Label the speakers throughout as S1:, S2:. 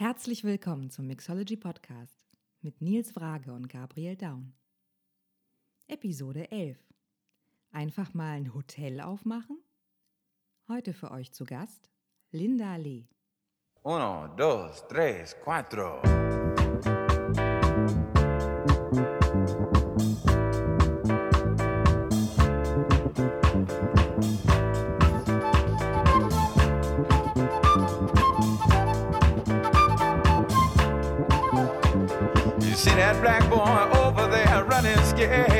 S1: Herzlich willkommen zum Mixology Podcast mit Nils Wrage und Gabriel Daun. Episode 11. Einfach mal ein Hotel aufmachen? Heute für euch zu Gast Linda Lee.
S2: Uno, dos, tres, cuatro. That black boy over there running scared?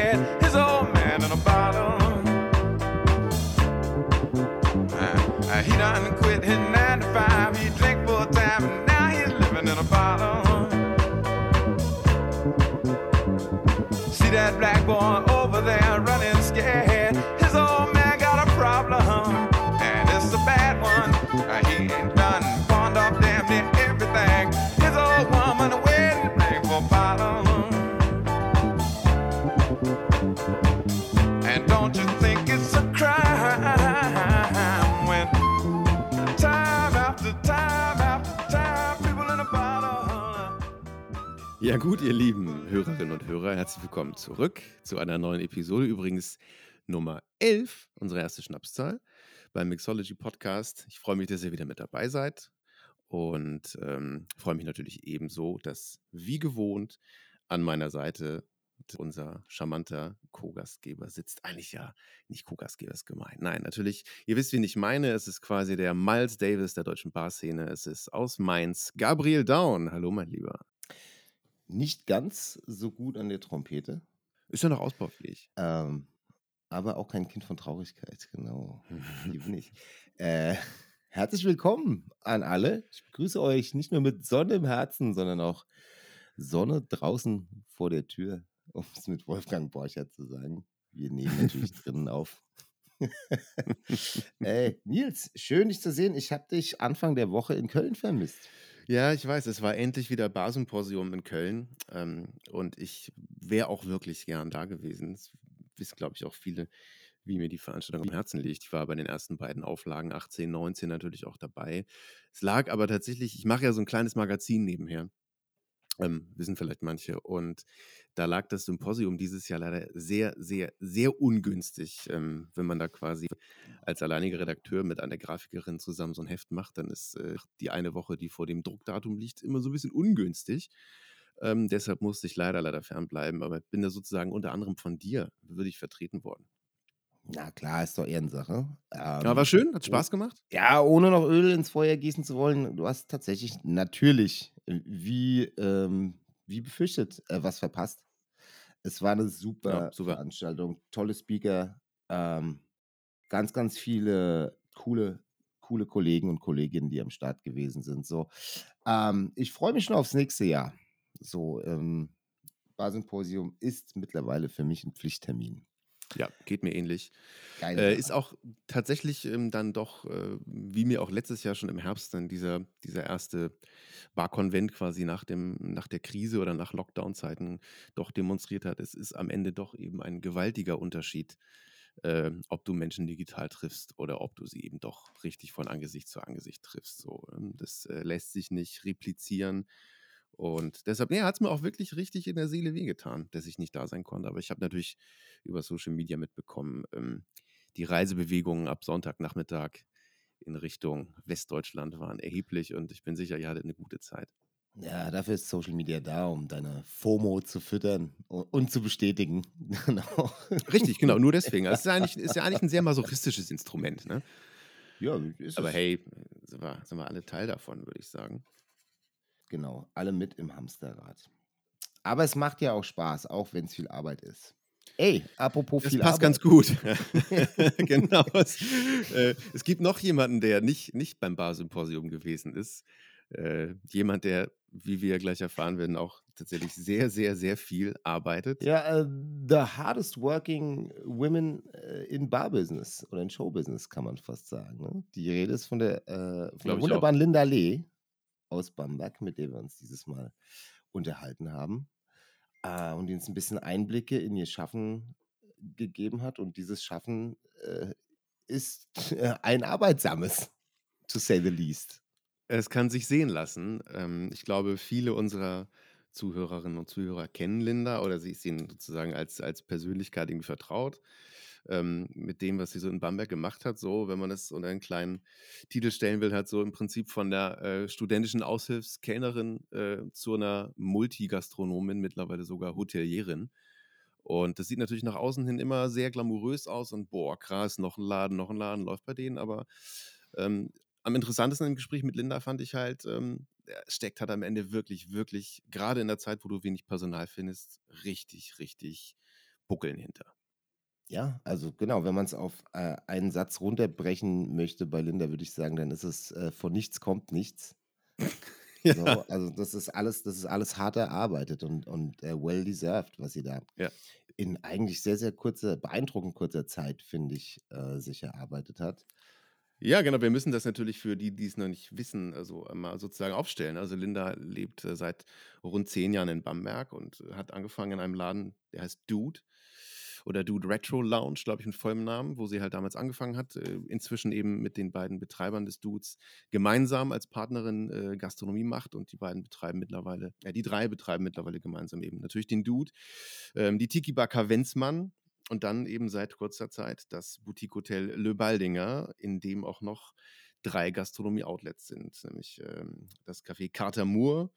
S3: Ja gut, ihr lieben Hörerinnen und Hörer, herzlich willkommen zurück zu einer neuen Episode, übrigens Nummer 11, unsere erste Schnapszahl beim Mixology Podcast. Ich freue mich, dass ihr wieder mit dabei seid und ähm, freue mich natürlich ebenso, dass wie gewohnt an meiner Seite unser charmanter Co-Gastgeber sitzt. Eigentlich ja nicht Co-Gastgeber ist gemein. Nein, natürlich, ihr wisst, wen ich meine. Es ist quasi der Miles Davis der deutschen Barszene. Es ist aus Mainz, Gabriel Down. Hallo, mein Lieber.
S4: Nicht ganz so gut an der Trompete,
S3: Ist ja noch ausbaufähig.
S4: ähm, aber auch kein Kind von Traurigkeit, genau. Die bin ich. Äh, herzlich willkommen an alle. Ich begrüße euch nicht nur mit Sonne im Herzen, sondern auch Sonne draußen vor der Tür, um es mit Wolfgang Borchert zu sagen. Wir nehmen natürlich drinnen auf. Ey, Nils, schön dich zu sehen. Ich habe dich Anfang der Woche in Köln vermisst.
S3: Ja, ich weiß, es war endlich wieder Barsymposium in Köln ähm, und ich wäre auch wirklich gern da gewesen. Das wissen, glaube ich, auch viele, wie mir die Veranstaltung am Herzen liegt. Ich war bei den ersten beiden Auflagen 18, 19 natürlich auch dabei. Es lag aber tatsächlich, ich mache ja so ein kleines Magazin nebenher. Ähm, wissen vielleicht manche. Und da lag das Symposium dieses Jahr leider sehr, sehr, sehr ungünstig. Ähm, wenn man da quasi als alleiniger Redakteur mit einer Grafikerin zusammen so ein Heft macht, dann ist äh, die eine Woche, die vor dem Druckdatum liegt, immer so ein bisschen ungünstig. Ähm, deshalb musste ich leider, leider fernbleiben. Aber bin da sozusagen unter anderem von dir, würde ich vertreten worden.
S4: Na klar, ist doch Ehrensache.
S3: Ja,
S4: Ähm,
S3: war schön, hat Spaß gemacht.
S4: Ja, ohne noch Öl ins Feuer gießen zu wollen, du hast tatsächlich natürlich, wie, ähm, wie befürchtet, äh, was verpasst. Es war eine super,
S3: Ja, super.
S4: Veranstaltung, tolle Speaker, ähm, ganz, ganz viele coole, coole Kollegen und Kolleginnen, die am Start gewesen sind. So, ähm, ich freue mich schon aufs nächste Jahr. So, ähm, Barsymposium ist mittlerweile für mich ein Pflichttermin.
S3: Ja, geht mir ähnlich.
S4: Geile
S3: Äh, ist auch tatsächlich ähm, dann doch, äh, wie mir auch letztes Jahr schon im Herbst dann dieser, dieser erste Barkonvent quasi nach, dem, nach der Krise oder nach Lockdown-Zeiten doch demonstriert hat. Es ist am Ende doch eben ein gewaltiger Unterschied, äh, ob du Menschen digital triffst oder ob du sie eben doch richtig von Angesicht zu Angesicht triffst. So, ähm, das äh, lässt sich nicht replizieren. Und deshalb, nee, hat es mir auch wirklich richtig in der Seele wehgetan, dass ich nicht da sein konnte. Aber ich habe natürlich über Social Media mitbekommen, ähm, die Reisebewegungen ab Sonntagnachmittag in Richtung Westdeutschland waren erheblich und ich bin sicher, ihr hattet eine gute Zeit.
S4: Ja, dafür ist Social Media da, um deine FOMO zu füttern und, und zu bestätigen. Genau.
S3: Richtig, genau, nur deswegen. Also Es ist, ja eigentlich, ist ja eigentlich ein sehr masochistisches Instrument. Ne?
S4: Ja, ist
S3: Aber
S4: es.
S3: hey, sind wir, sind wir alle Teil davon, würde ich sagen.
S4: Genau, alle mit im Hamsterrad. Aber es macht ja auch Spaß, auch wenn es viel Arbeit ist. Ey, apropos
S3: Das
S4: viel
S3: passt
S4: Arbeit.
S3: ganz gut. genau. Es, äh, es gibt noch jemanden, der nicht, nicht beim Bar-Symposium gewesen ist. Äh, jemand, der, wie wir gleich erfahren werden, auch tatsächlich sehr, sehr, sehr viel arbeitet.
S4: Ja, äh, the hardest working women äh, in Bar Business oder in Show Business, kann man fast sagen. Ne? Die Rede ist von der, äh, von der wunderbaren Linda Lee aus Bamberg, mit der wir uns dieses Mal unterhalten haben. Äh, und die uns ein bisschen Einblicke in ihr Schaffen gegeben hat. Und dieses Schaffen äh, ist äh, ein arbeitsames, to say the least.
S3: Es kann sich sehen lassen. Ähm, ich glaube, viele unserer Zuhörerinnen und Zuhörer kennen Linda oder sie ist ihnen sozusagen als, als Persönlichkeit irgendwie vertraut. Ähm, mit dem, was sie so in Bamberg gemacht hat, so, wenn man es unter einen kleinen Titel stellen will, hat so im Prinzip von der äh, studentischen Aushilfskellnerin äh, zu einer Multigastronomin, mittlerweile sogar Hotelierin. Und das sieht natürlich nach außen hin immer sehr glamourös aus und boah, krass, noch ein Laden, noch ein Laden läuft bei denen, aber ähm, am interessantesten im Gespräch mit Linda fand ich halt, ähm, steckt halt am Ende wirklich, wirklich, gerade in der Zeit, wo du wenig Personal findest, richtig, richtig Buckeln hinter.
S4: Ja, also genau, wenn man es auf äh, einen Satz runterbrechen möchte bei Linda, würde ich sagen, dann ist es äh, von nichts kommt nichts.
S3: Ja.
S4: So, also das ist alles, das ist alles hart erarbeitet und, und äh, well deserved, was sie da
S3: Ja.
S4: in eigentlich sehr, sehr kurzer, beeindruckend kurzer Zeit, finde ich, äh, sich erarbeitet hat.
S3: Ja, genau. Wir müssen das natürlich für die, die es noch nicht wissen, also mal sozusagen aufstellen. Also Linda lebt äh, seit rund zehn Jahren in Bamberg und hat angefangen in einem Laden, der heißt Dude oder Dude Retro Lounge, glaube ich, mit vollem Namen, wo sie halt damals angefangen hat. Äh, inzwischen eben mit den beiden Betreibern des Dudes gemeinsam als Partnerin äh, Gastronomie macht und die beiden betreiben mittlerweile, ja, die drei betreiben mittlerweile gemeinsam eben natürlich den Dude, ähm, die Tiki Bar Kavenzmann und dann eben seit kurzer Zeit das Boutique-Hotel Le Baldinger, in dem auch noch drei Gastronomie-Outlets sind, nämlich ähm, das Café Carter Moor,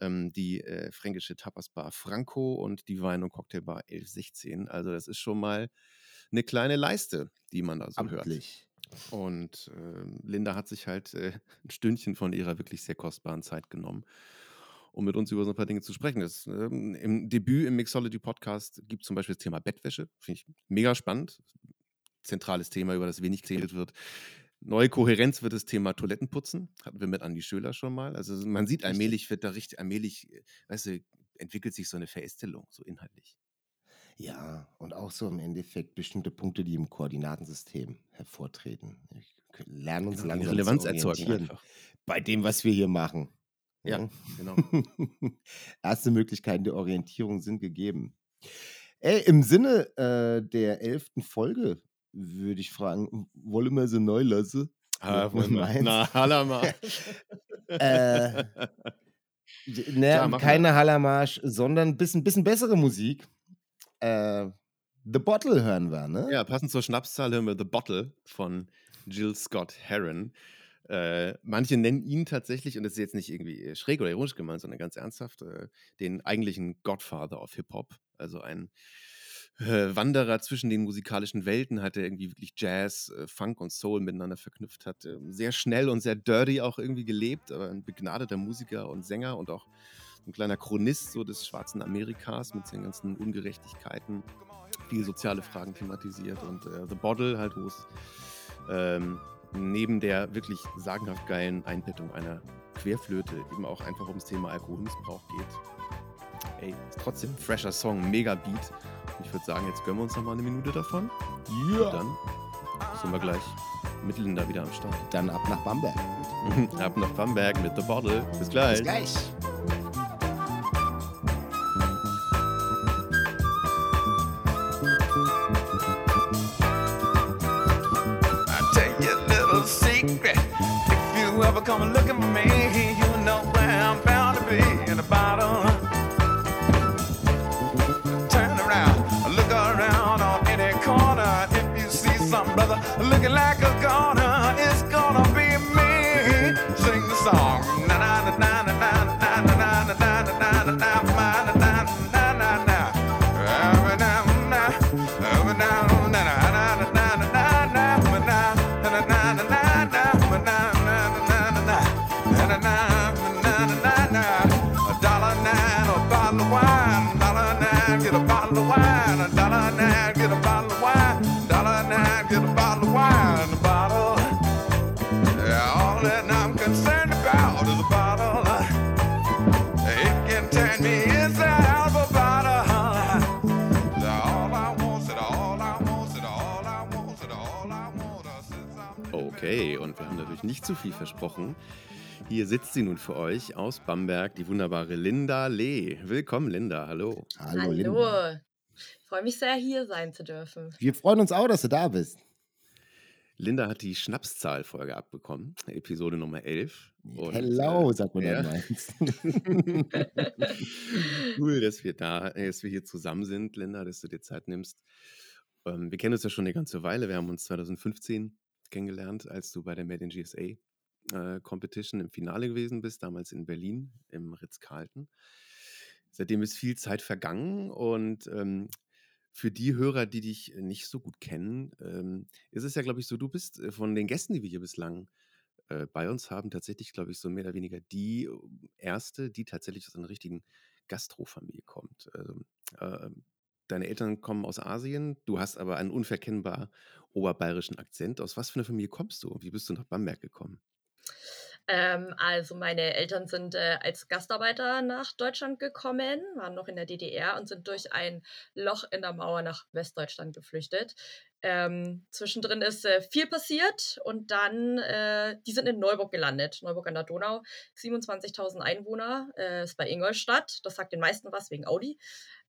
S3: ähm, die äh, fränkische Tapasbar Franco und die Wein- und Cocktailbar 1116. Also das ist schon mal eine kleine Leiste, die man da so hört.
S4: Amtlich.
S3: Und ähm, Linda hat sich halt äh, ein Stündchen von ihrer wirklich sehr kostbaren Zeit genommen, um mit uns über so ein paar Dinge zu sprechen. Das, ähm, Im Debüt im Mixology Podcast gibt es zum Beispiel das Thema Bettwäsche. Finde ich mega spannend. Zentrales Thema, über das wenig geredet wird. Neue Kohärenz wird das Thema Toilettenputzen. Hatten wir mit Andi Schöler schon mal. Also man sieht allmählich, wird da richtig, allmählich, äh, weißt du, entwickelt sich so eine Verästelung, so inhaltlich.
S4: Ja, und auch so im Endeffekt bestimmte Punkte, die im Koordinatensystem hervortreten. Lernen uns
S3: Genau,
S4: langsam
S3: Relevanz
S4: zu
S3: erzeugen einfach.
S4: bei dem, was wir hier machen.
S3: Ja, genau.
S4: Erste Möglichkeiten der Orientierung sind gegeben. Ey, im Sinne äh, der elften Folge würde ich fragen, wollen wir sie neu lassen?
S3: Ah,
S4: Nummer
S3: na, Halama.
S4: Äh, Ne,
S3: machen wir.
S4: keine Hallamarsch, sondern ein bisschen, bisschen bessere Musik. Äh, The Bottle hören wir, ne?
S3: Ja, passend zur Schnapszahl hören wir The Bottle von Jill Scott Heron. Äh, manche nennen ihn tatsächlich, und das ist jetzt nicht irgendwie schräg oder ironisch gemeint, sondern ganz ernsthaft, äh, den eigentlichen Godfather of Hip-Hop. Also ein äh, Wanderer zwischen den musikalischen Welten, hat er irgendwie wirklich Jazz, äh, Funk und Soul miteinander verknüpft, hat äh, sehr schnell und sehr dirty auch irgendwie gelebt, aber ein begnadeter Musiker und Sänger und auch ein kleiner Chronist so des schwarzen Amerikas mit seinen ganzen Ungerechtigkeiten, viele soziale Fragen thematisiert und äh, The Bottle halt, wo es ähm, neben der wirklich sagenhaft geilen Einbettung einer Querflöte eben auch einfach ums Thema Alkoholmissbrauch geht. Ey, ist trotzdem ein fresher Song, mega Beat. Und ich würde sagen, jetzt gönnen wir uns noch mal eine Minute davon. Und dann sind wir gleich mit Linda wieder am Start.
S4: Dann ab nach Bamberg.
S3: Ab nach Bamberg mit The Bottle. Bis gleich.
S4: Bis gleich.
S2: I tell you a little secret. If you ever come looking
S3: Okay, und wir haben natürlich nicht zu viel versprochen. Hier sitzt sie nun für euch aus Bamberg, die wunderbare Linda Lee. Willkommen, Linda. Hallo.
S4: Hallo, Linda.
S5: Ich freue mich sehr, hier sein zu dürfen.
S4: Wir freuen uns auch, dass du da bist.
S3: Linda hat die Schnapszahlfolge abbekommen, Episode Nummer 11. Und,
S4: Hello,
S3: äh,
S4: sagt man
S3: ja.
S4: dann meins.
S3: cool, dass wir da, dass wir hier zusammen sind, Linda, dass du dir Zeit nimmst. Ähm, wir kennen uns ja schon eine ganze Weile. Wir haben uns 2015 kennengelernt, als du bei der Made in GSA äh, Competition im Finale gewesen bist, damals in Berlin im Ritz-Carlton. Seitdem ist viel Zeit vergangen und ähm, für die Hörer, die dich nicht so gut kennen, ähm, ist es ja, glaube ich, so, du bist äh, von den Gästen, die wir hier bislang äh, bei uns haben, tatsächlich, glaube ich, so mehr oder weniger die äh, erste, die tatsächlich aus einer richtigen Gastrofamilie kommt. Ähm, äh, deine Eltern kommen aus Asien, du hast aber einen unverkennbar oberbayerischen Akzent. Aus was für einer Familie kommst du? Wie bist du nach Bamberg gekommen?
S5: Ähm, also meine Eltern sind äh, als Gastarbeiter nach Deutschland gekommen, waren noch in der DDR und sind durch ein Loch in der Mauer nach Westdeutschland geflüchtet. Ähm, zwischendrin ist äh, viel passiert und dann, äh, die sind in Neuburg gelandet, Neuburg an der Donau, 27.000 Einwohner, äh, ist bei Ingolstadt, das sagt den meisten was wegen Audi.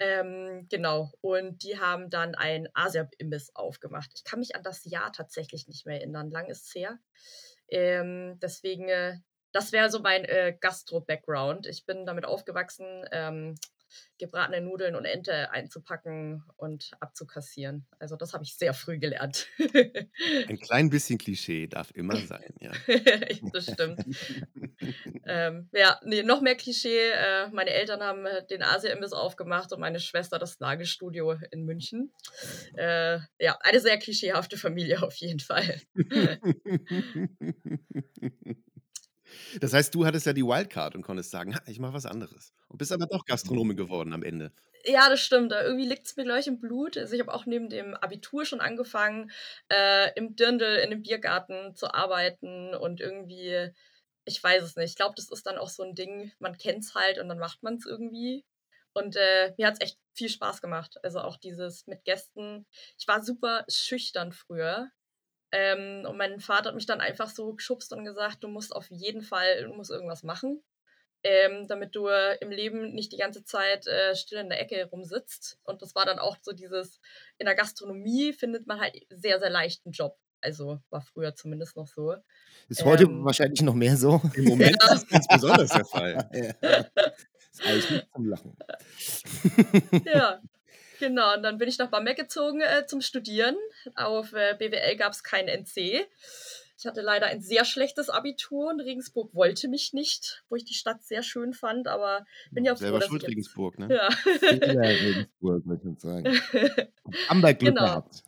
S5: Ähm, genau, und die haben dann ein Asia-Imbiss aufgemacht. Ich kann mich an das Jahr tatsächlich nicht mehr erinnern, lang ist es her. Ähm, deswegen, äh, das wäre so mein äh, Gastro-Background. Ich bin damit aufgewachsen, ähm, gebratene Nudeln und Ente einzupacken und abzukassieren. Also das habe ich sehr früh gelernt.
S3: Ein klein bisschen Klischee darf immer sein, ja.
S5: das stimmt. ähm, ja, nee, noch mehr Klischee. Äh, meine Eltern haben äh, den Asia-Imbiss aufgemacht und meine Schwester das Nagelstudio in München. Äh, ja, eine sehr klischeehafte Familie auf jeden Fall.
S3: Das heißt, du hattest ja die Wildcard und konntest sagen, "Ha, ich mache was anderes. Und bist aber doch Gastronome geworden am Ende.
S5: Ja, das stimmt. Irgendwie liegt es mir gleich im Blut. Also ich habe auch neben dem Abitur schon angefangen, äh, im Dirndl in einem Biergarten zu arbeiten und irgendwie, ich weiß es nicht. Ich glaube, das ist dann auch so ein Ding, man kennt es halt und dann macht man es irgendwie. Und äh, mir hat es echt viel Spaß gemacht. Also auch dieses mit Gästen. Ich war super schüchtern früher. Ähm, und mein Vater hat mich dann einfach so geschubst und gesagt, du musst auf jeden Fall, du musst irgendwas machen, ähm, damit du im Leben nicht die ganze Zeit äh, still in der Ecke rumsitzt. Und das war dann auch so dieses, in der Gastronomie findet man halt sehr, sehr leicht einen Job. Also war früher zumindest noch so.
S4: Ist heute
S5: Ähm,
S4: wahrscheinlich noch mehr so.
S3: Im Moment ist das ganz besonders der Fall.
S4: Ja. Ist eigentlich nicht zum Lachen.
S5: Ja, genau. Und dann bin ich nach Bamberg gezogen äh, zum Studieren. Auf äh, BWL gab es kein NC. Ich hatte leider ein sehr schlechtes Abitur und Regensburg wollte mich nicht, wo ich die Stadt sehr schön fand, aber bin ja froh,
S3: Selber
S5: dass
S3: schuld, Regensburg, ne?
S5: ja.
S4: Regensburg, möchte ich sagen. Amberg Glück
S5: Genau.
S4: gehabt.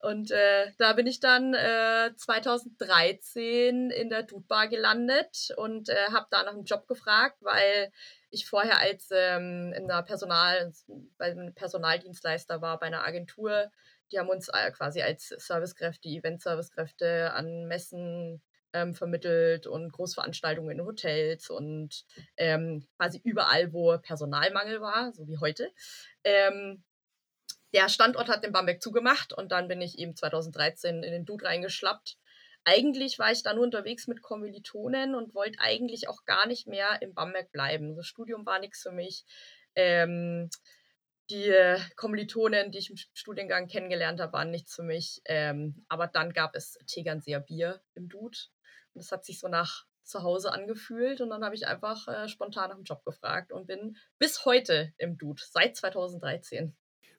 S5: Und äh, da bin ich dann äh, 2013 in der Dudbar gelandet und äh, habe da nach einem Job gefragt, weil ich vorher als ähm, in der Personal, bei einem Personaldienstleister war, bei einer Agentur. Die haben uns äh, quasi als Servicekräfte, Event-Servicekräfte an Messen ähm, vermittelt und Großveranstaltungen in Hotels und ähm, quasi überall, wo Personalmangel war, so wie heute. Ähm, der Standort hat in Bamberg zugemacht und dann bin ich eben 2013 in den Dude reingeschlappt. Eigentlich war ich da nur unterwegs mit Kommilitonen und wollte eigentlich auch gar nicht mehr in Bamberg bleiben. Das Studium war nichts für mich. Ähm, die äh, Kommilitonen, die ich im Studiengang kennengelernt habe, waren nichts für mich. Ähm, aber dann gab es Tegernseer Bier im Dude. Und das hat sich so nach zu Hause angefühlt. Und dann habe ich einfach äh, spontan nach dem Job gefragt und bin bis heute im Dude, seit 2013.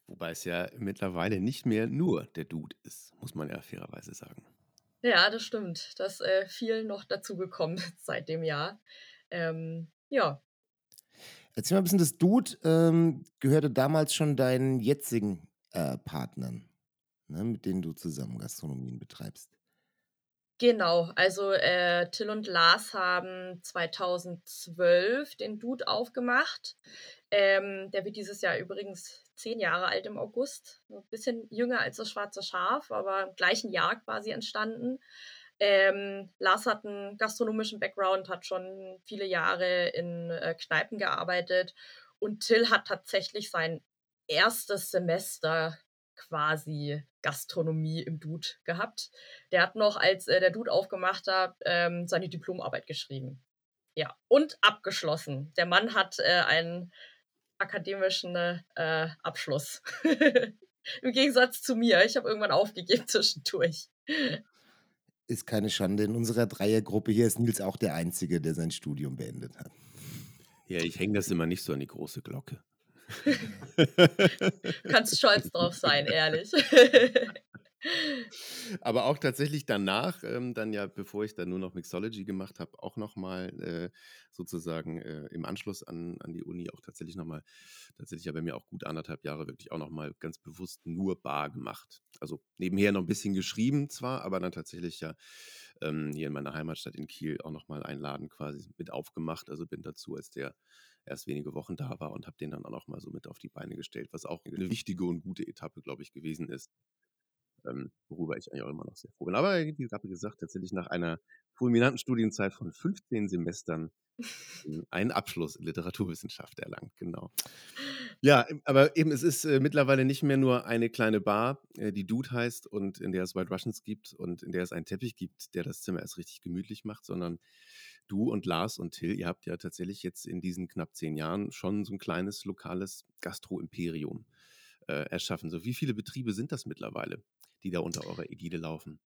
S3: Wobei es ja mittlerweile nicht mehr nur der Dude ist, muss man ja fairerweise sagen.
S5: Ja, das stimmt. Da ist äh, viel noch dazugekommen seit dem Jahr. Ähm, ja,
S4: Erzähl mal ein bisschen, das Dude ähm, gehörte damals schon deinen jetzigen äh, Partnern, ne, mit denen du zusammen Gastronomien betreibst.
S5: genau. Also äh, Till und Lars haben 2012 den Dude aufgemacht. Ähm, der wird dieses Jahr übrigens zehn Jahre alt im August. Ein bisschen jünger als das Schwarze Schaf, aber im gleichen Jahr quasi entstanden. Ähm, Lars hat einen gastronomischen Background, hat schon viele Jahre in äh, Kneipen gearbeitet und Till hat tatsächlich sein erstes Semester quasi Gastronomie im Dude gehabt. Der hat noch, als äh, der Dude aufgemacht hat, ähm, seine Diplomarbeit geschrieben. Ja, und abgeschlossen. Der Mann hat äh, einen akademischen äh, Abschluss. Im Gegensatz zu mir. Ich habe irgendwann aufgegeben zwischendurch.
S4: Ist keine Schande. In unserer Dreiergruppe hier ist Nils auch der Einzige, der sein Studium beendet hat.
S3: Ja, ich hänge das immer nicht so an die große Glocke.
S5: Du kannst stolz drauf sein, ehrlich.
S3: Aber auch tatsächlich danach, ähm, dann ja, bevor ich dann nur noch Mixology gemacht habe, auch nochmal äh, sozusagen äh, im Anschluss an, an die Uni auch tatsächlich nochmal, tatsächlich habe ich mir auch gut anderthalb Jahre wirklich auch nochmal ganz bewusst nur Bar gemacht. Also nebenher noch ein bisschen geschrieben zwar, aber dann tatsächlich ja ähm, hier in meiner Heimatstadt in Kiel auch nochmal einen Laden quasi mit aufgemacht. Also bin dazu, als der erst wenige Wochen da war und habe den dann auch nochmal so mit auf die Beine gestellt, was auch eine wichtige und gute Etappe, glaube ich, gewesen ist ähm, worüber ich eigentlich auch immer noch sehr froh bin. Aber wie gerade gesagt, tatsächlich nach einer fulminanten Studienzeit von 15 Semestern einen Abschluss in Literaturwissenschaft erlangt, genau. Ja, aber eben, es ist äh, mittlerweile nicht mehr nur eine kleine Bar, äh, die Dude heißt und in der es White Russians gibt und in der es einen Teppich gibt, der das Zimmer erst richtig gemütlich macht, sondern du und Lars und Till, ihr habt ja tatsächlich jetzt in diesen knapp zehn Jahren schon so ein kleines lokales Gastro-Imperium äh, erschaffen. So, wie viele Betriebe sind das mittlerweile? Die da unter eurer Ägide laufen?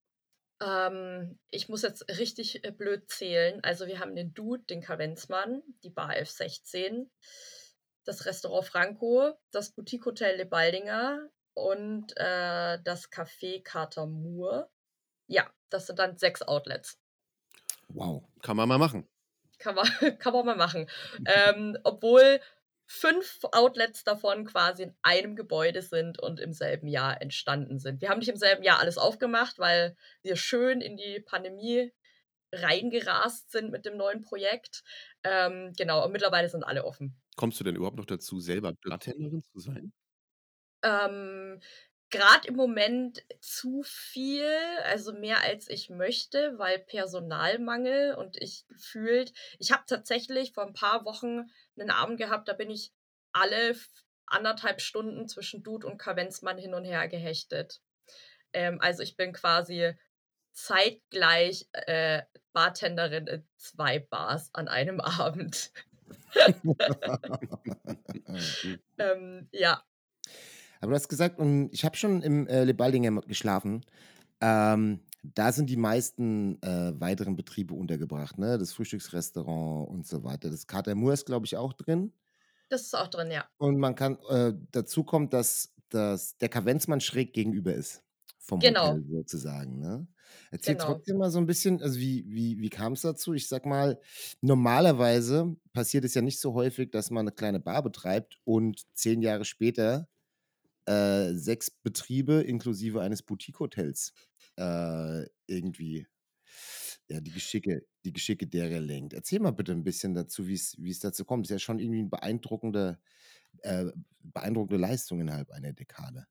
S5: Ähm, ich muss jetzt richtig äh, blöd zählen. Also wir haben den Dude, den Kavenzmann, die Bar F16, das Restaurant Franco, das Boutique Hotel Le Baldinger und äh, das Café Carter Moore. Ja, das sind dann sechs Outlets.
S3: Wow, kann man mal machen.
S5: Kann man, kann man mal machen. ähm, obwohl fünf Outlets davon quasi in einem Gebäude sind und im selben Jahr entstanden sind. Wir haben nicht im selben Jahr alles aufgemacht, weil wir schön in die Pandemie reingerast sind mit dem neuen Projekt. Ähm, genau, und mittlerweile sind alle offen.
S3: Kommst du denn überhaupt noch dazu, selber Blatthändlerin zu sein?
S5: Ähm, Gerade im Moment zu viel, also mehr als ich möchte, weil Personalmangel und ich gefühlt, ich habe tatsächlich vor ein paar Wochen einen Abend gehabt, da bin ich alle anderthalb Stunden zwischen Dude und Kavenzmann hin und her gehechtet. Ähm, also ich bin quasi zeitgleich äh, Bartenderin in zwei Bars an einem Abend. ähm, ja.
S4: Aber du hast gesagt, ich habe schon im äh, Lebaldinger geschlafen. Ähm, da sind die meisten äh, weiteren Betriebe untergebracht, ne? Das Frühstücksrestaurant und so weiter. Das Katermur ist, glaube ich, auch drin.
S5: Das ist auch drin, ja.
S4: Und man kann, äh, dazu kommt, dass, dass der Kavenzmann schräg gegenüber ist. Vom
S5: Genau.
S4: Hotel sozusagen, ne? Erzähl
S5: Genau.
S4: trotzdem mal so ein bisschen, also wie, wie, wie kam es dazu? Ich sag mal, normalerweise passiert es ja nicht so häufig, dass man eine kleine Bar betreibt und zehn Jahre später äh, sechs Betriebe inklusive eines Boutique-Hotels äh, irgendwie ja, die Geschicke, die Geschicke derer lenkt. Erzähl mal bitte ein bisschen dazu, wie es dazu kommt. Ist ja schon irgendwie eine beeindruckende, äh, beeindruckende Leistung innerhalb einer Dekade.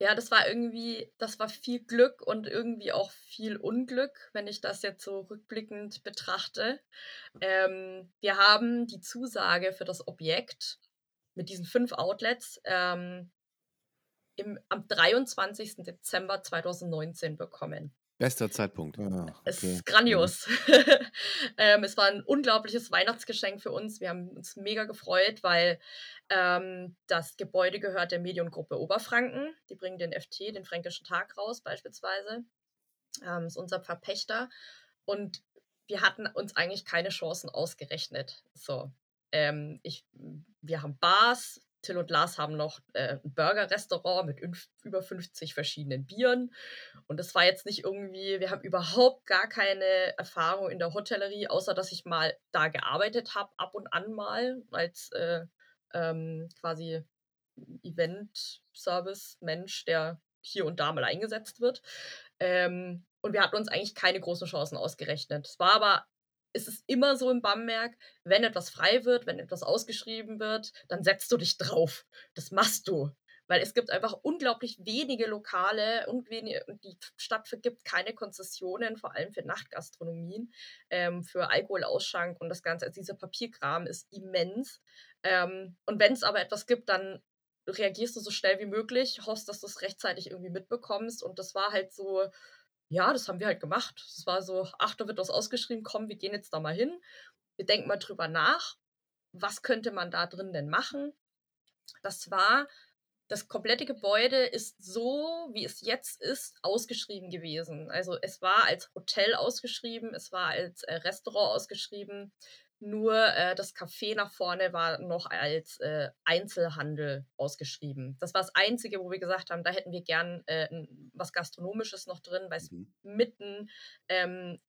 S5: Ja, das war irgendwie, das war viel Glück und irgendwie auch viel Unglück, wenn ich das jetzt so rückblickend betrachte. Ähm, wir haben die Zusage für das Objekt mit diesen fünf Outlets ähm, im, am 23. Dezember 2019 bekommen.
S3: Bester Zeitpunkt.
S4: Ah,
S5: Es
S4: okay.
S5: ist grandios. ähm, es war ein unglaubliches Weihnachtsgeschenk für uns. Wir haben uns mega gefreut, weil ähm, das Gebäude gehört der Mediengruppe Oberfranken. Die bringen den FT, den Fränkischen Tag raus beispielsweise. Ähm, ist unser Verpächter. Und wir hatten uns eigentlich keine Chancen ausgerechnet. So, ähm, ich, wir haben Bars. Till und Lars haben noch äh, ein Burger-Restaurant mit über 50 verschiedenen Bieren. Und das war jetzt nicht irgendwie, wir haben überhaupt gar keine Erfahrung in der Hotellerie, außer dass ich mal da gearbeitet habe, ab und an mal, als äh, ähm, quasi Event-Service-Mensch, der hier und da mal eingesetzt wird. Ähm, und wir hatten uns eigentlich keine großen Chancen ausgerechnet. Es war aber, es ist immer so im Bamberg, wenn etwas frei wird, wenn etwas ausgeschrieben wird, dann setzt du dich drauf. Das machst du. Weil es gibt einfach unglaublich wenige Lokale und, wenige, die Stadt vergibt keine Konzessionen, vor allem für Nachtgastronomien, ähm, für Alkoholausschank und das Ganze. Also dieser Papierkram ist immens. Ähm, und wenn es aber etwas gibt, dann reagierst du so schnell wie möglich, hoffst, dass du es rechtzeitig irgendwie mitbekommst. Und das war halt so, ja, das haben wir halt gemacht. Es war so, ach, da wird was ausgeschrieben, komm, wir gehen jetzt da mal hin. Wir denken mal drüber nach, was könnte man da drin denn machen. Das war das komplette Gebäude ist so, wie es jetzt ist, ausgeschrieben gewesen. Also es war als Hotel ausgeschrieben, es war als äh, Restaurant ausgeschrieben. Nur äh, das Café nach vorne war noch als äh, Einzelhandel ausgeschrieben. Das war das Einzige, wo wir gesagt haben, da hätten wir gern äh, was Gastronomisches noch drin, weil es mhm. mitten ähm,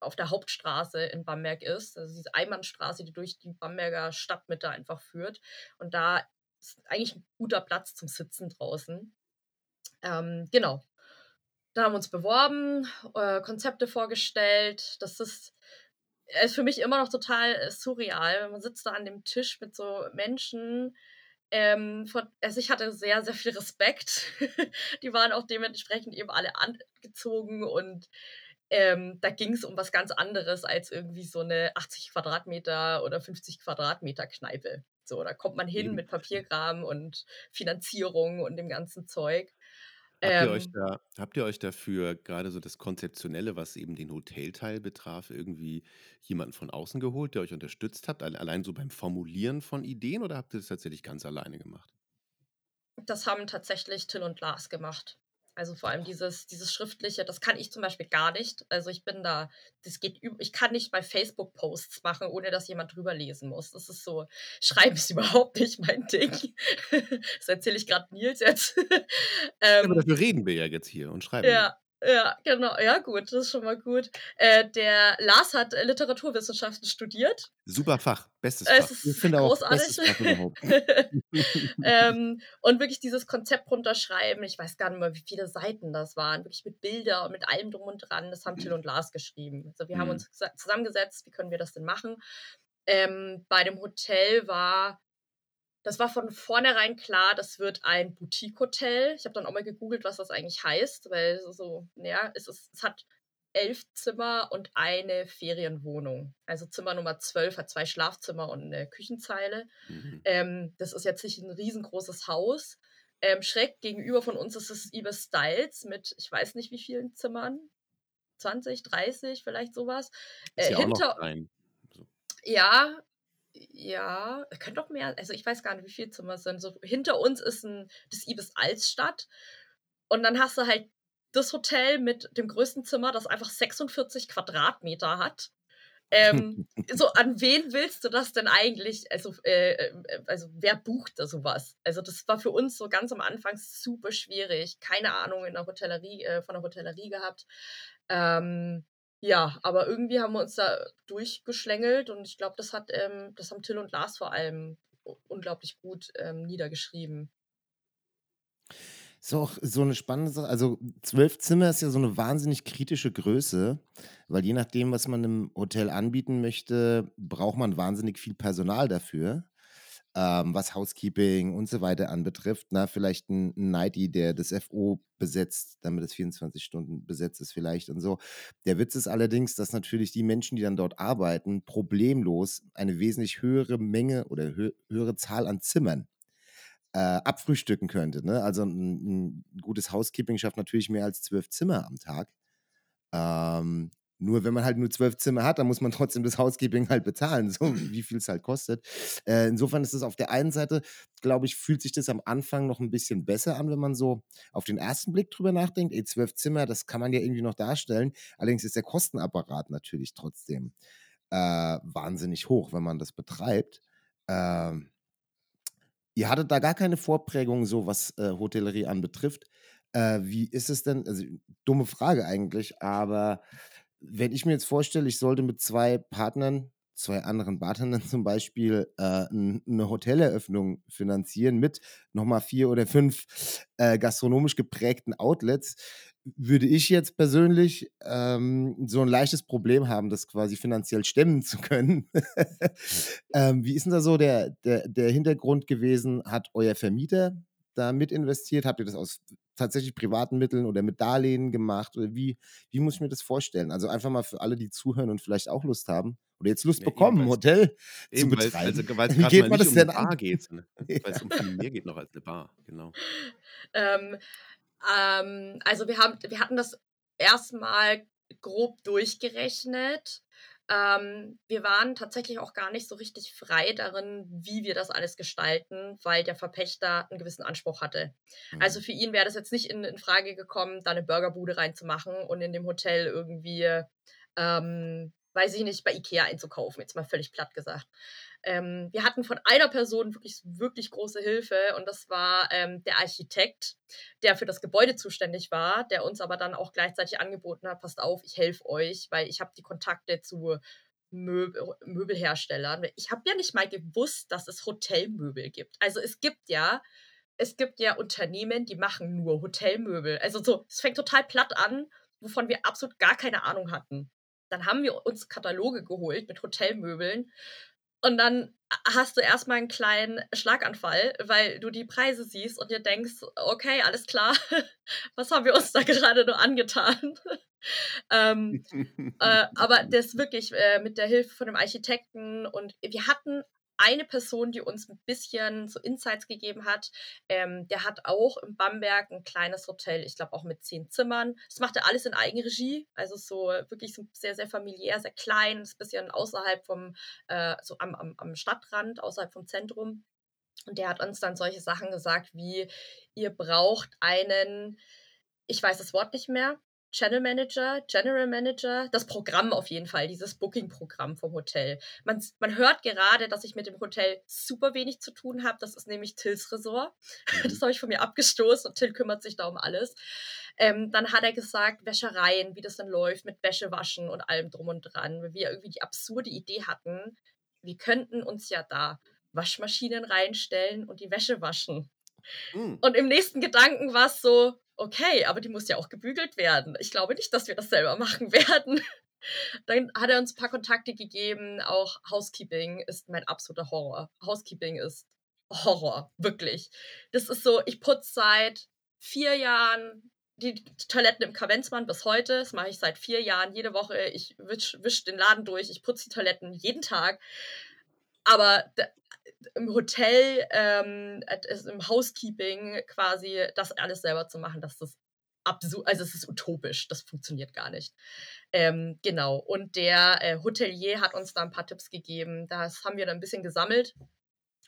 S5: auf der Hauptstraße in Bamberg ist. Also diese Einbahnstraße, die durch die Bamberger Stadtmitte einfach führt. Und da ist eigentlich ein guter Platz zum Sitzen draußen. Ähm, genau. Da haben wir uns beworben, äh, Konzepte vorgestellt. Das ist ist für mich immer noch total äh, surreal. Man sitzt da an dem Tisch mit so Menschen. Ähm, von, also ich hatte sehr, sehr viel Respekt. die waren auch dementsprechend eben alle angezogen und ähm, da ging es um was ganz anderes als irgendwie so eine 80 Quadratmeter oder 50 Quadratmeter Kneipe. So, da kommt man hin mit Papierkram und Finanzierung und dem ganzen Zeug.
S3: Habt ihr euch ähm, da habt ihr euch dafür gerade so das Konzeptionelle, was eben den Hotelteil betraf, irgendwie jemanden von außen geholt, der euch unterstützt hat, allein so beim Formulieren von Ideen oder habt ihr das tatsächlich ganz alleine gemacht?
S5: Das haben tatsächlich Till und Lars gemacht. Also vor allem dieses, dieses Schriftliche, das kann ich zum Beispiel gar nicht. Also ich bin da, das geht ich kann nicht bei Facebook Posts machen, ohne dass jemand drüber lesen muss. Das ist so, schreiben ist überhaupt nicht mein Ding. das erzähle ich gerade Nils jetzt.
S3: ähm, aber dafür reden wir ja jetzt hier und schreiben.
S5: Ja, ja, genau. Ja, gut, das ist schon mal gut. Äh, der Lars hat äh, Literaturwissenschaften studiert.
S3: Super Fach, bestes Fach.
S5: Es ist ich finde großartig. Auch überhaupt. ähm, und wirklich dieses Konzept runterschreiben. Ich weiß gar nicht mehr, wie viele Seiten das waren. Wirklich mit Bildern und mit allem drum und dran. Das haben mhm. Till und Lars geschrieben. Also wir mhm. haben uns zusammengesetzt, wie können wir das denn machen? Ähm, bei dem Hotel war das war von vornherein klar, das wird ein Boutique-Hotel. Ich habe dann auch mal gegoogelt, was das eigentlich heißt, weil so, ja, es, ist, es hat elf Zimmer und eine Ferienwohnung. Also Zimmer Nummer zwölf hat zwei Schlafzimmer und eine Küchenzeile. Mhm. Ähm, das ist jetzt nicht ein riesengroßes Haus. Ähm, schräg gegenüber von uns ist es Ibis Styles mit, ich weiß nicht wie vielen Zimmern. 20, 30, vielleicht sowas.
S3: Äh, hinter,
S5: ja, ja, könnte doch mehr, also ich weiß gar nicht, wie viele Zimmer es sind. So, hinter uns ist ein, das Ibis Altstadt. Und dann hast du halt das Hotel mit dem größten Zimmer, das einfach 46 Quadratmeter hat. Ähm, so, an wen willst du das denn eigentlich? Also, äh, äh, also wer bucht da sowas? Also, das war für uns so ganz am Anfang super schwierig. Keine Ahnung in der Hotellerie, äh, von der Hotellerie gehabt. Ähm, ja, aber irgendwie haben wir uns da durchgeschlängelt und ich glaube, das hat, ähm, das haben Till und Lars vor allem unglaublich gut ähm, niedergeschrieben.
S4: Ist auch so eine spannende Sache. Also zwölf Zimmer ist ja so eine wahnsinnig kritische Größe, weil je nachdem, was man im Hotel anbieten möchte, braucht man wahnsinnig viel Personal dafür ähm, was Housekeeping und so weiter anbetrifft. Na, vielleicht ein, ein Nighty, der das FO besetzt, damit es 24 Stunden besetzt ist vielleicht und so. Der Witz ist allerdings, dass natürlich die Menschen, die dann dort arbeiten, problemlos eine wesentlich höhere Menge oder hö höhere Zahl an Zimmern äh, abfrühstücken könnte. Ne? Also ein, ein, gutes Housekeeping schafft natürlich mehr als zwölf Zimmer am Tag. Ähm, nur wenn man halt nur zwölf Zimmer hat, dann muss man trotzdem das Housekeeping halt bezahlen, so wie viel es halt kostet. Äh, insofern ist es auf der einen Seite, glaube ich, fühlt sich das am Anfang noch ein bisschen besser an, wenn man so auf den ersten Blick drüber nachdenkt. Ey, zwölf Zimmer, das kann man ja irgendwie noch darstellen. Allerdings ist der Kostenapparat natürlich trotzdem äh, wahnsinnig hoch, wenn man das betreibt. Ähm, ihr hattet da gar keine Vorprägung, so was äh, Hotellerie anbetrifft. Äh, wie ist es denn? Also, dumme Frage eigentlich, aber wenn ich mir jetzt vorstelle, ich sollte mit zwei Partnern, zwei anderen Bartendern zum Beispiel, äh, eine Hoteleröffnung finanzieren mit nochmal vier oder fünf äh, gastronomisch geprägten Outlets, würde ich jetzt persönlich ähm, so ein leichtes Problem haben, das quasi finanziell stemmen zu können. ähm, wie ist denn da so der, der, der Hintergrund gewesen? Hat euer Vermieter da mit investiert? Habt ihr das aus tatsächlich privaten Mitteln oder mit Darlehen gemacht? Oder wie, wie muss ich mir das vorstellen? Also einfach mal für alle, die zuhören und vielleicht auch Lust haben oder jetzt Lust ja, bekommen, ein Hotel
S3: eben, zu betreiben. Also, weil es gerade mal nicht um eine Bar geht, ne? ja. weil es um viel mehr geht noch als eine Bar, genau.
S5: Ähm, ähm, also wir, haben, wir hatten das erstmal grob durchgerechnet Ähm, wir waren tatsächlich auch gar nicht so richtig frei darin, wie wir das alles gestalten, weil der Verpächter einen gewissen Anspruch hatte. Also
S4: Mhm.
S5: für ihn wäre das jetzt nicht in, in Frage gekommen, da eine Burgerbude reinzumachen und in dem Hotel irgendwie, ähm, weiß ich nicht, bei Ikea einzukaufen, jetzt mal völlig platt gesagt. Ähm, wir hatten von einer Person wirklich, wirklich große Hilfe und das war ähm, der Architekt, der für das Gebäude zuständig war, der uns aber dann auch gleichzeitig angeboten hat, passt auf, ich helfe euch, weil ich habe die Kontakte zu Möbel, Möbelherstellern. Ich habe ja nicht mal gewusst, dass es Hotelmöbel gibt. Also es gibt ja, es gibt ja Unternehmen, die machen nur Hotelmöbel. Also so, es fängt total platt an, wovon wir absolut gar keine Ahnung hatten. Dann haben wir uns Kataloge geholt mit Hotelmöbeln und dann hast du erstmal einen kleinen Schlaganfall, weil du die Preise siehst und dir denkst, okay, alles klar, was haben wir uns da gerade nur angetan? ähm, äh, aber das wirklich äh, mit der Hilfe von dem Architekten und wir hatten eine Person, die uns ein bisschen so Insights gegeben hat. Ähm, der hat auch im Bamberg ein kleines Hotel, ich glaube auch mit zehn Zimmern. Das macht er alles in Eigenregie, also so wirklich so sehr, sehr familiär, sehr klein, ein bisschen außerhalb vom, äh, so am, am, am Stadtrand, außerhalb vom Zentrum. Und der hat uns dann solche Sachen gesagt wie, ihr braucht einen, ich weiß das Wort nicht mehr, Channel Manager, General Manager, das Programm auf jeden Fall, dieses Booking-Programm vom Hotel. Man, man hört gerade, dass ich mit dem Hotel super wenig zu tun habe. Das ist nämlich Tills Resort. Das habe ich von mir abgestoßen und Till kümmert sich da um alles. Ähm, dann hat er gesagt, Wäschereien, wie das dann läuft mit Wäschewaschen und allem drum und dran. Weil wir irgendwie die absurde Idee hatten, wir könnten uns ja da Waschmaschinen reinstellen und die Wäsche waschen.
S3: Hm.
S5: Und im nächsten Gedanken war es so, okay, aber die muss ja auch gebügelt werden. Ich glaube nicht, dass wir das selber machen werden. Dann hat er uns ein paar Kontakte gegeben. Auch Housekeeping ist mein absoluter Horror. Housekeeping ist Horror, wirklich. Das ist so, ich putze seit vier Jahren die Toiletten im Kavenzmann bis heute. Das mache ich seit vier Jahren jede Woche. Ich wisch, wisch den Laden durch, ich putze die Toiletten jeden Tag. Aber im Hotel, ähm, im Housekeeping quasi das alles selber zu machen, das ist absurd, also es ist utopisch, das funktioniert gar nicht. Ähm, genau, und der äh, Hotelier hat uns da ein paar Tipps gegeben, das haben wir dann ein bisschen gesammelt,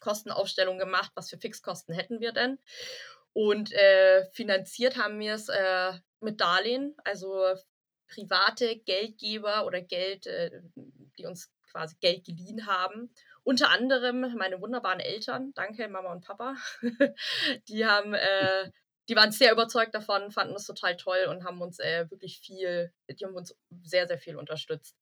S5: Kostenaufstellung gemacht, was für Fixkosten hätten wir denn. Und äh, finanziert haben wir es äh, mit Darlehen, also private Geldgeber oder Geld, äh, die uns quasi Geld geliehen haben unter anderem meine wunderbaren Eltern, danke Mama und Papa, die haben, äh, die waren sehr überzeugt davon, fanden das total toll und haben uns äh, wirklich viel, die haben uns sehr, sehr viel unterstützt.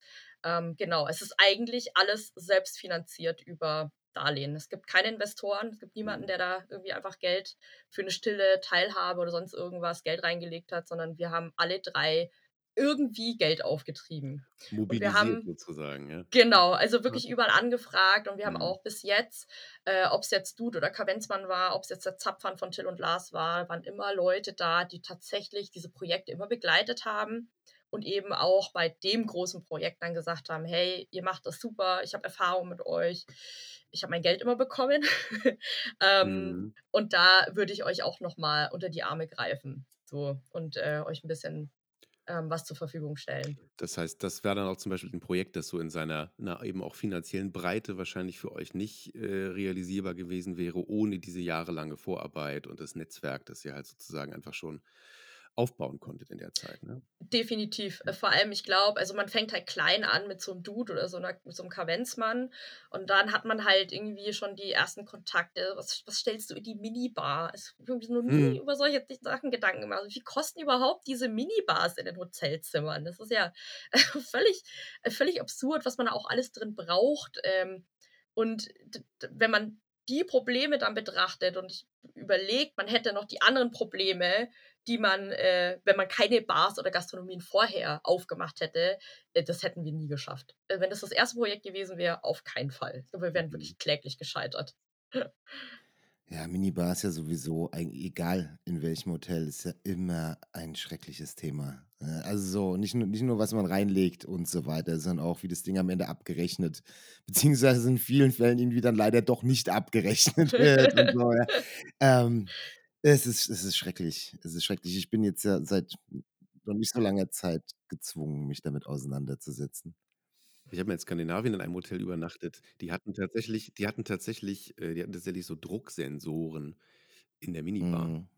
S5: Ähm, genau, es ist eigentlich alles selbst finanziert über Darlehen. Es gibt keine Investoren, es gibt niemanden, der da irgendwie einfach Geld für eine stille Teilhabe oder sonst irgendwas Geld reingelegt hat, sondern wir haben alle drei irgendwie Geld aufgetrieben.
S3: Mobilisiert
S5: haben,
S3: sozusagen, ja.
S5: Genau, also wirklich überall angefragt und wir haben
S3: Mhm.
S5: auch bis jetzt, äh, ob es jetzt Dude oder Kavenzmann war, ob es jetzt der Zapfhahn von Till und Lars war, waren immer Leute da, die tatsächlich diese Projekte immer begleitet haben und eben auch bei dem großen Projekt dann gesagt haben, hey, ihr macht das super, ich habe Erfahrung mit euch, ich habe mein Geld immer bekommen ähm,
S3: Mhm.
S5: und da würde ich euch auch nochmal unter die Arme greifen so und äh, euch ein bisschen ähm, was zur Verfügung stellen.
S3: Das heißt, das wäre dann auch zum Beispiel ein Projekt, das so in seiner na, eben auch finanziellen Breite wahrscheinlich für euch nicht äh, realisierbar gewesen wäre, ohne diese jahrelange Vorarbeit und das Netzwerk, das ihr halt sozusagen einfach schon aufbauen konntet in der Zeit. Ne?
S5: Definitiv. Äh, Vor allem, ich glaube, also man fängt halt klein an mit so einem Dude oder so, einer, mit so einem Kavenzmann und dann hat man halt irgendwie schon die ersten Kontakte. Was, was stellst du in die Minibar? Ich habe irgendwie noch nie
S3: Hm.
S5: über solche Sachen Gedanken gemacht. Also, wie kosten überhaupt diese Minibars in den Hotelzimmern? Das ist ja völlig, völlig absurd, was man da auch alles drin braucht. Ähm, und wenn man die Probleme dann betrachtet und überlegt, man hätte noch die anderen Probleme, die man, äh, wenn man keine Bars oder Gastronomien vorher aufgemacht hätte, äh, das hätten wir nie geschafft. Äh, wenn das das erste Projekt gewesen wäre, auf keinen Fall. Ich glaube, wir wären
S3: Mhm.
S5: wirklich kläglich gescheitert.
S4: Ja, Minibar ist ja sowieso, egal in welchem Hotel, ist ja immer ein schreckliches Thema. Äh, Also so, nicht nur, nicht nur, was man reinlegt und so weiter, sondern auch, wie das Ding am Ende abgerechnet, beziehungsweise in vielen Fällen irgendwie dann leider doch nicht abgerechnet wird und so, ja. Ähm, es ist, es ist schrecklich. Es ist schrecklich. Ich bin jetzt ja seit noch nicht so langer Zeit gezwungen, mich damit auseinanderzusetzen.
S3: Ich habe mal in Skandinavien in einem Hotel übernachtet. Die hatten tatsächlich die hatten tatsächlich äh, die hatten tatsächlich so Drucksensoren in der Minibar
S4: Mhm.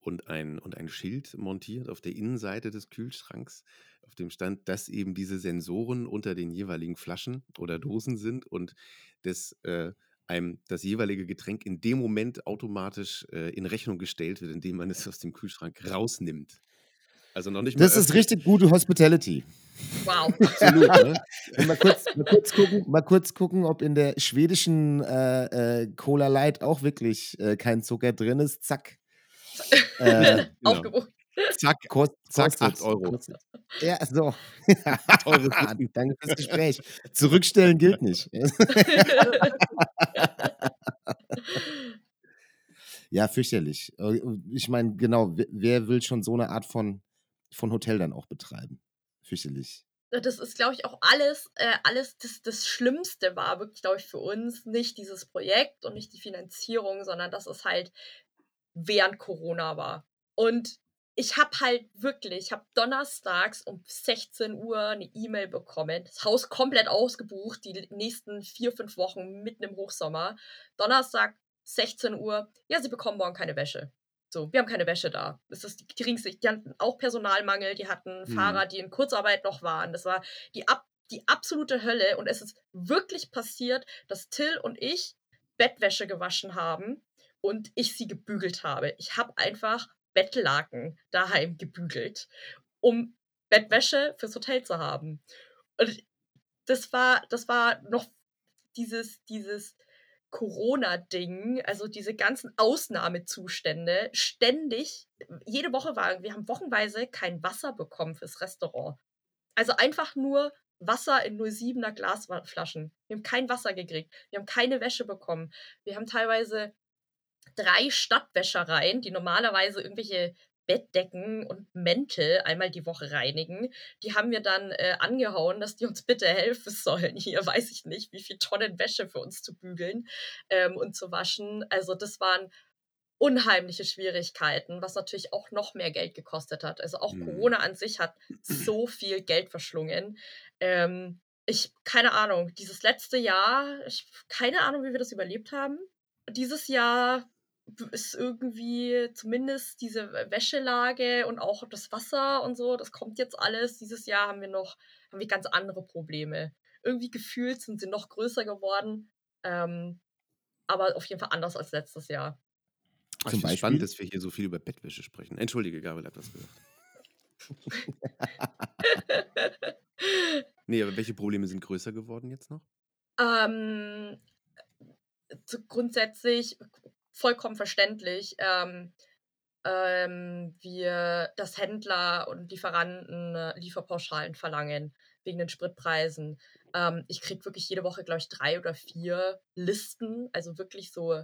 S3: und ein und ein Schild montiert auf der Innenseite des Kühlschranks, auf dem stand, dass eben diese Sensoren unter den jeweiligen Flaschen oder Dosen sind und das, äh, einem das jeweilige Getränk in dem Moment automatisch, äh, in Rechnung gestellt wird, indem man es aus dem Kühlschrank rausnimmt. Also noch nicht mal
S4: Das ist
S3: öffnet.
S4: richtig gute Hospitality.
S5: Wow.
S3: Absolut, ne?
S4: Mal kurz, mal kurz gucken, mal kurz gucken, ob in der schwedischen äh, äh, Cola Light auch wirklich äh, kein Zucker drin ist. Zack. Äh,
S3: Genau.
S5: Aufgebucht.
S3: Zack,
S4: kost,
S3: zack,
S4: kostet,
S3: 8 Euro.
S4: Kostet. Ja, so. Danke fürs Gespräch. Zurückstellen gilt nicht. Ja, fürchterlich. Äh, Ich meine, genau, wer- will schon so eine Art von, von Hotel dann auch betreiben? Fürchterlich.
S5: das ist, glaube ich, auch alles, äh, alles das, das Schlimmste war wirklich, glaube ich, für uns nicht dieses Projekt und nicht die Finanzierung, sondern dass es halt während Corona war. Und ich habe halt wirklich, ich habe donnerstags um 16 Uhr eine E-Mail bekommen, das Haus komplett ausgebucht, die nächsten vier, fünf Wochen mitten im Hochsommer. Donnerstag 16 Uhr, ja, sie bekommen morgen keine Wäsche. So, wir haben keine Wäsche da. Das ist die, die, die hatten auch Personalmangel, die hatten
S3: Hm.
S5: Fahrer, die in Kurzarbeit noch waren. Das war die, ab, die absolute Hölle. Und es ist wirklich passiert, dass Till und ich Bettwäsche gewaschen haben und ich sie gebügelt habe. Ich habe einfach Bettlaken daheim gebügelt, um Bettwäsche fürs Hotel zu haben. Und das war, das war noch dieses, dieses Corona-Ding, also diese ganzen Ausnahmezustände, ständig, jede Woche war, wir haben wochenweise kein Wasser bekommen fürs Restaurant. Also einfach nur Wasser in 07er Glasflaschen. Wir haben kein Wasser gekriegt. Wir haben keine Wäsche bekommen. Wir haben teilweise drei Stadtwäschereien, die normalerweise irgendwelche Bettdecken und Mäntel einmal die Woche reinigen. Die haben wir dann äh, angehauen, dass die uns bitte helfen sollen. Hier weiß ich nicht, wie viel Tonnen Wäsche für uns zu bügeln ähm, und zu waschen. Also das waren unheimliche Schwierigkeiten, was natürlich auch noch mehr Geld gekostet hat. Also auch
S3: Hm.
S5: Corona an sich hat so viel Geld verschlungen. Ähm, ich, keine Ahnung, dieses letzte Jahr, ich, keine Ahnung, wie wir das überlebt haben. Dieses Jahr ist irgendwie zumindest diese Wäschelage und auch das Wasser und so, das kommt jetzt alles. Dieses Jahr haben wir noch, haben wir ganz andere Probleme. Irgendwie gefühlt sind sie noch größer geworden, ähm, aber auf jeden Fall anders als letztes Jahr.
S3: Ah,
S4: Zum Beispiel?
S3: spannend, dass wir hier so viel über Bettwäsche sprechen. Entschuldige, Gabriel hat was gesagt. Nee, aber welche Probleme sind größer geworden jetzt noch?
S5: Ähm, so grundsätzlich vollkommen verständlich, ähm, ähm, wir, dass Händler und Lieferanten äh, Lieferpauschalen verlangen wegen den Spritpreisen. Ähm, ich kriege wirklich jede Woche, glaube ich, drei oder vier Listen, also wirklich so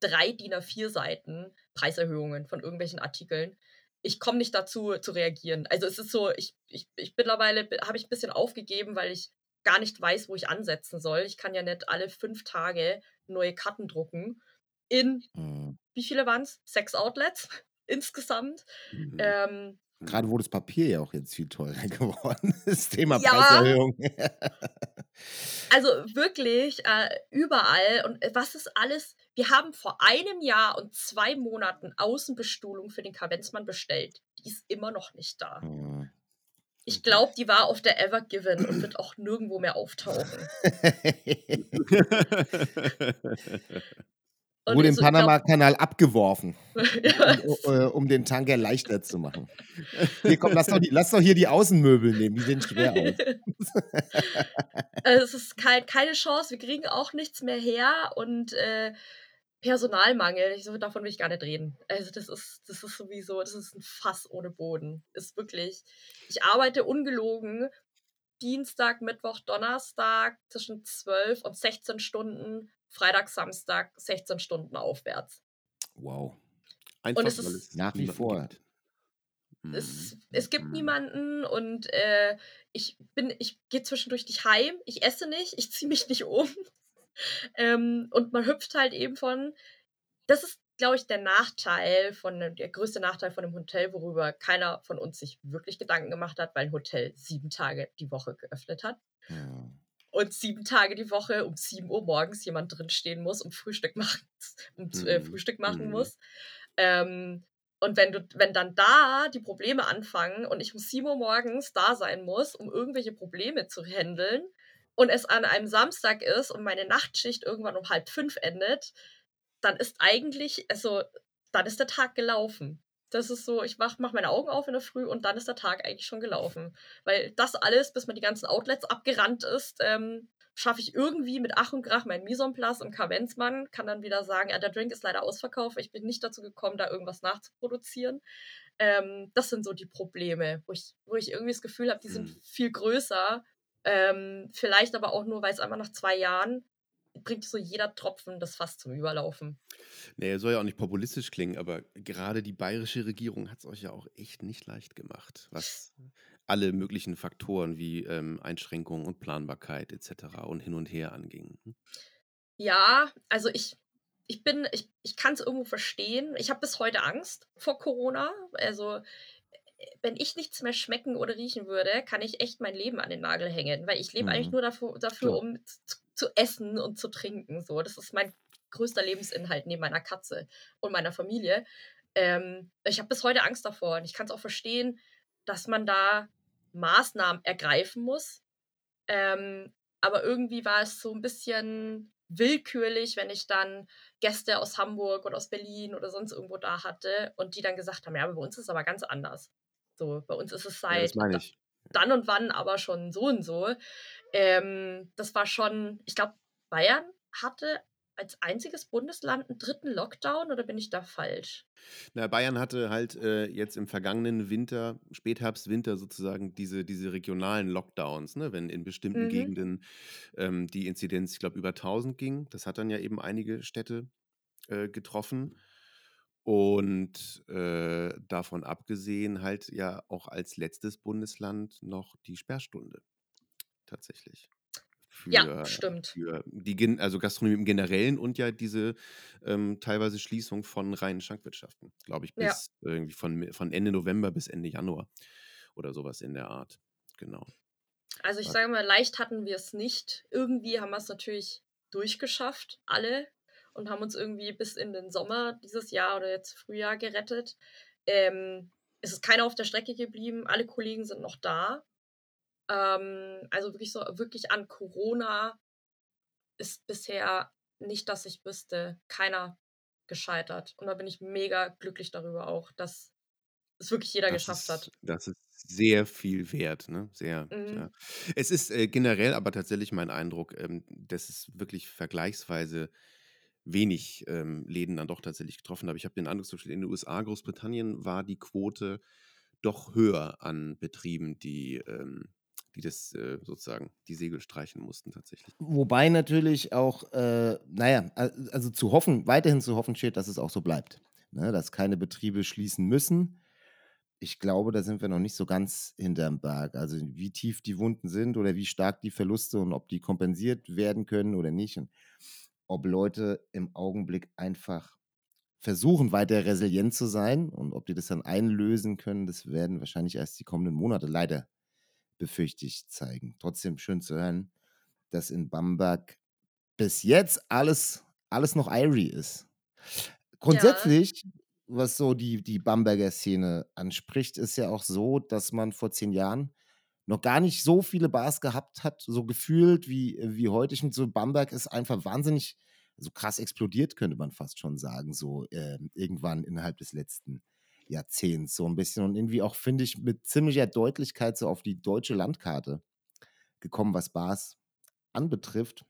S5: drei DIN A4 Seiten Preiserhöhungen von irgendwelchen Artikeln. Ich komme nicht dazu zu reagieren. Also es ist so, ich, ich, ich mittlerweile habe ich ein bisschen aufgegeben, weil ich gar nicht weiß, wo ich ansetzen soll. Ich kann ja nicht alle fünf Tage neue Karten drucken. In,
S4: Hm.
S5: wie viele waren es? Sechs Outlets insgesamt.
S3: Mhm.
S5: Ähm,
S4: Gerade wo das Papier ja auch jetzt viel teurer geworden ist. Thema
S5: Ja.
S4: Preiserhöhung.
S5: also wirklich äh, überall. Und äh, was ist alles? Wir haben vor einem Jahr und zwei Monaten Außenbestuhlung für den Kavenzmann bestellt. Die ist immer noch nicht da.
S4: Hm.
S5: Ich glaube, die war auf der Ever Given und wird auch nirgendwo mehr auftauchen. Und
S4: Wurde im
S5: so,
S4: Panama-Kanal abgeworfen,
S5: ja,
S4: um, äh, um den Tanker leichter zu machen. Hier, komm, lass doch, die, lass doch hier die Außenmöbel nehmen, die sehen schwer aus.
S5: also es ist kein, keine Chance, wir kriegen auch nichts mehr her und äh, Personalmangel, ich, so, davon will ich gar nicht reden. Also das ist, das ist sowieso, das ist ein Fass ohne Boden. Ist wirklich, ich arbeite ungelogen Dienstag, Mittwoch, Donnerstag zwischen 12 und 16 Stunden, Freitag, Samstag 16 Stunden aufwärts.
S4: Wow.
S3: Einfach,
S5: es
S3: weil
S5: ist
S3: es
S4: nach wie vor.
S3: gibt.
S5: Es,
S3: Mhm.
S5: es gibt
S3: Mhm.
S5: niemanden und äh, ich bin, ich gehe zwischendurch nicht heim, ich esse nicht, ich ziehe mich nicht um. ähm, und man hüpft halt eben von. Das ist glaube ich, der Nachteil von, der größte Nachteil von einem Hotel, worüber keiner von uns sich wirklich Gedanken gemacht hat, weil ein Hotel sieben Tage die Woche geöffnet hat.
S4: Ja.
S5: Und sieben Tage die Woche um 7 Uhr morgens jemand drinstehen muss und Frühstück machen, und, äh,
S3: Mhm.
S5: Frühstück machen
S3: Mhm.
S5: muss. Ähm, und wenn du, wenn dann da die Probleme anfangen und ich um 7 Uhr morgens da sein muss, um irgendwelche Probleme zu handeln und es an einem Samstag ist und meine Nachtschicht irgendwann um halb fünf endet, dann ist eigentlich, also, dann ist der Tag gelaufen. Das ist so, ich mach, mach meine Augen auf in der Früh und dann ist der Tag eigentlich schon gelaufen. Weil das alles, bis man die ganzen Outlets abgerannt ist, ähm, schaffe ich irgendwie mit Ach und Krach mein Mise en place und Kavenzmann, kann dann wieder sagen, ja, der Drink ist leider ausverkauft, ich bin nicht dazu gekommen, da irgendwas nachzuproduzieren. Ähm, das sind so die Probleme, wo ich, wo ich irgendwie das Gefühl habe, die sind
S3: Mhm.
S5: viel größer. Ähm, vielleicht aber auch nur, weil es einfach nach zwei Jahren bringt so jeder Tropfen das Fass zum Überlaufen.
S3: Nee, soll ja auch nicht populistisch klingen, aber gerade die bayerische Regierung hat es euch ja auch echt nicht leicht gemacht, was alle möglichen Faktoren wie ähm, Einschränkungen und Planbarkeit etc. und hin und her anging. Hm?
S5: Ja, also ich, ich bin, ich, ich kann es irgendwo verstehen. Ich habe bis heute Angst vor Corona. Also, wenn ich nichts mehr schmecken oder riechen würde, kann ich echt mein Leben an den Nagel hängen, weil ich lebe eigentlich
S4: Mhm.
S5: nur dafür, dafür um zu, zu essen und zu trinken. So, das ist mein größter Lebensinhalt neben meiner Katze und meiner Familie. Ähm, ich habe bis heute Angst davor und ich kann es auch verstehen, dass man da Maßnahmen ergreifen muss. Ähm, aber irgendwie war es so ein bisschen willkürlich, wenn ich dann Gäste aus Hamburg oder aus Berlin oder sonst irgendwo da hatte und die dann gesagt haben, ja, aber bei uns ist es aber ganz anders. So, bei uns ist es
S3: Ja,
S5: seit
S3: ich.
S5: dann und wann aber schon so und so. Ähm, das war schon, ich glaube, Bayern hatte als einziges Bundesland einen dritten Lockdown oder bin ich da falsch?
S3: Na, Bayern hatte halt äh, jetzt im vergangenen Winter, Spätherbst, Winter sozusagen diese, diese regionalen Lockdowns, ne? wenn in bestimmten
S5: Mhm.
S3: Gegenden ähm, die Inzidenz, ich glaube, über 1000 ging. Das hat dann ja eben einige Städte äh, getroffen. Und äh, davon abgesehen halt ja auch als letztes Bundesland noch die Sperrstunde tatsächlich.
S5: Ja,
S3: Für,
S5: stimmt.
S3: für die, also Gastronomie im Generellen und ja diese ähm, teilweise Schließung von reinen Schankwirtschaften, glaube ich,
S5: Ja.
S3: bis irgendwie von, von Ende November bis Ende Januar oder sowas in der Art. Genau.
S5: Also ich sage mal, leicht hatten wir es nicht. Irgendwie haben wir es natürlich durchgeschafft, alle, und haben uns irgendwie bis in den Sommer dieses Jahr oder jetzt Frühjahr gerettet. Ähm, es ist keiner auf der Strecke geblieben, alle Kollegen sind noch da. Ähm, also wirklich so, wirklich an Corona ist bisher nicht, dass ich wüsste, keiner gescheitert. Und da bin ich mega glücklich darüber auch, dass es wirklich jeder
S3: Das
S5: geschafft
S3: ist,
S5: hat.
S3: das ist sehr viel wert, ne? Sehr,
S5: Mhm.
S3: ja. Es ist äh, generell aber tatsächlich mein Eindruck, ähm, dass es wirklich vergleichsweise wenig ähm, Läden dann doch tatsächlich getroffen habe. Ich habe den Eindruck, zum Beispiel in den USA, Großbritannien war die Quote doch höher an Betrieben, die, ähm, die das äh, sozusagen die Segel streichen mussten tatsächlich.
S4: Wobei natürlich auch, äh, naja, al- also zu hoffen, weiterhin zu hoffen steht, dass es auch so bleibt. Ne, dass keine Betriebe schließen müssen. Ich glaube, da sind wir noch nicht so ganz hinterm Berg. Also wie tief die Wunden sind oder wie stark die Verluste und ob die kompensiert werden können oder nicht. Und ob Leute im Augenblick einfach versuchen, weiter resilient zu sein und ob die das dann einlösen können, das werden wahrscheinlich erst die kommenden Monate leider befürchte ich zeigen. Trotzdem schön zu hören, dass in Bamberg bis jetzt alles, alles noch Irie ist. Grundsätzlich, was so die, die Bamberger Szene anspricht, ist ja auch so, dass man vor zehn Jahren noch gar nicht so viele Bars gehabt hat, so gefühlt wie, wie heute. Ich finde, so Bamberg ist einfach wahnsinnig, so krass explodiert, könnte man fast schon sagen, so ähm, irgendwann innerhalb des letzten Jahrzehnts so ein bisschen und irgendwie auch, finde ich, mit ziemlicher Deutlichkeit so auf die deutsche Landkarte gekommen, was Bars anbetrifft.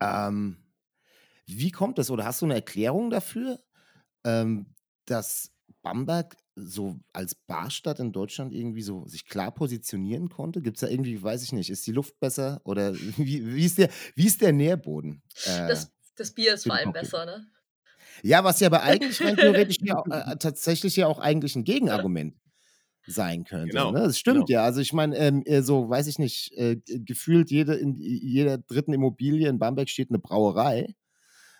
S4: Ähm, wie kommt das oder hast du eine Erklärung dafür, ähm, dass Bamberg so als Barstadt in Deutschland irgendwie so sich klar positionieren konnte? Gibt es da irgendwie, weiß ich nicht, ist die Luft besser oder wie, wie, ist, der, wie ist der Nährboden? Äh,
S5: Das, das Bier ist vor allem besser, ne?
S4: Ja, was ja aber eigentlich rein theoretisch ja, auch, äh, tatsächlich ja auch eigentlich ein Gegenargument sein könnte.
S3: Genau,
S4: Ne? Das stimmt
S3: genau.
S4: ja. Also ich meine, ähm, äh, so weiß ich nicht, äh, gefühlt jede, in jeder dritten Immobilie in Bamberg steht eine Brauerei.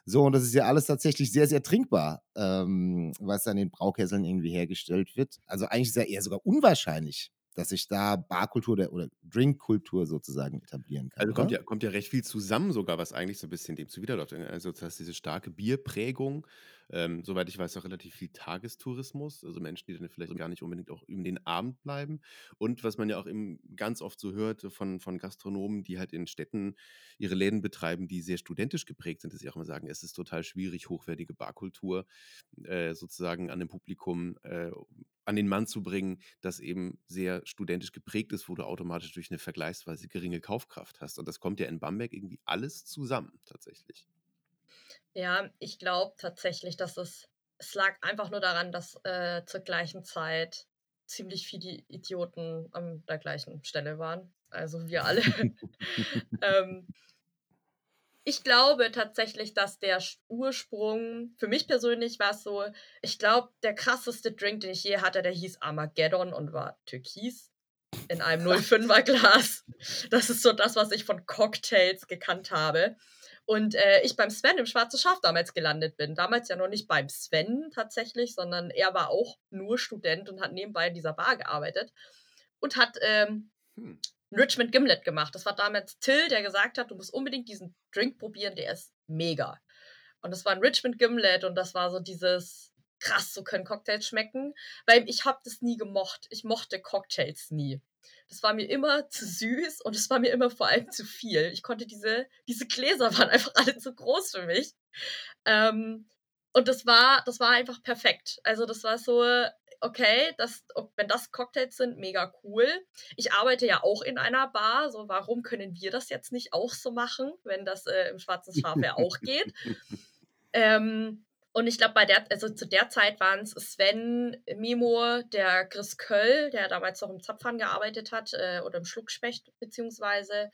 S4: So, und das ist ja alles tatsächlich sehr, sehr trinkbar, ähm, was an den Braukesseln irgendwie hergestellt wird. Also eigentlich ist ja eher sogar unwahrscheinlich, dass sich da Barkultur der, oder Drinkkultur sozusagen etablieren kann.
S3: Also kommt
S4: oder?
S3: ja, kommt ja recht viel zusammen sogar, was eigentlich so ein bisschen dem zuwiderläuft. Also das heißt, diese starke Bierprägung, ähm, soweit ich weiß, auch relativ viel Tagestourismus, also Menschen, die dann vielleicht gar nicht unbedingt auch über den Abend bleiben. Und was man ja auch eben ganz oft so hört von, von Gastronomen, die halt in Städten ihre Läden betreiben, die sehr studentisch geprägt sind, dass sie auch immer sagen, es ist total schwierig, hochwertige Barkultur äh, sozusagen an dem Publikum äh, an den Mann zu bringen, das eben sehr studentisch geprägt ist, wo du automatisch durch eine vergleichsweise geringe Kaufkraft hast. Und das kommt ja in Bamberg irgendwie alles zusammen, tatsächlich.
S5: Ja, ich glaube tatsächlich, dass es, es lag einfach nur daran, dass äh, zur gleichen Zeit ziemlich viele Idioten an der gleichen Stelle waren. Also wir alle. ähm, ich glaube tatsächlich, dass der Ursprung, für mich persönlich war es so, ich glaube, der krasseste Drink, den ich je hatte, der hieß Armageddon und war türkis in einem 05er Glas. Das ist so das, was ich von Cocktails gekannt habe. Und äh, ich beim Sven im Schwarzen Schaf damals gelandet bin. Damals ja noch nicht beim Sven tatsächlich, sondern er war auch nur Student und hat nebenbei in dieser Bar gearbeitet und hat ähm,
S3: Hm.
S5: Richmond Gimlet gemacht. Das war damals Till, der gesagt hat, du musst unbedingt diesen Drink probieren, der ist mega. Und das war ein Richmond Gimlet und das war so dieses krass, so können Cocktails schmecken, weil ich habe das nie gemocht. Ich mochte Cocktails nie. Das war mir immer zu süß und es war mir immer vor allem zu viel. Ich konnte diese, diese Gläser waren einfach alle zu groß für mich. Ähm, und das war, das war einfach perfekt. Also das war so, okay, das, wenn das Cocktails sind, mega cool. Ich arbeite ja auch in einer Bar, so warum können wir das jetzt nicht auch so machen, wenn das äh, im Schwarzen Schaf ja auch geht? Ähm, und ich glaube, bei der, also zu der Zeit waren es Sven, Mimo, der Chris Köll, der damals noch im Zapfhahn gearbeitet hat, äh, oder im Schluckspecht, beziehungsweise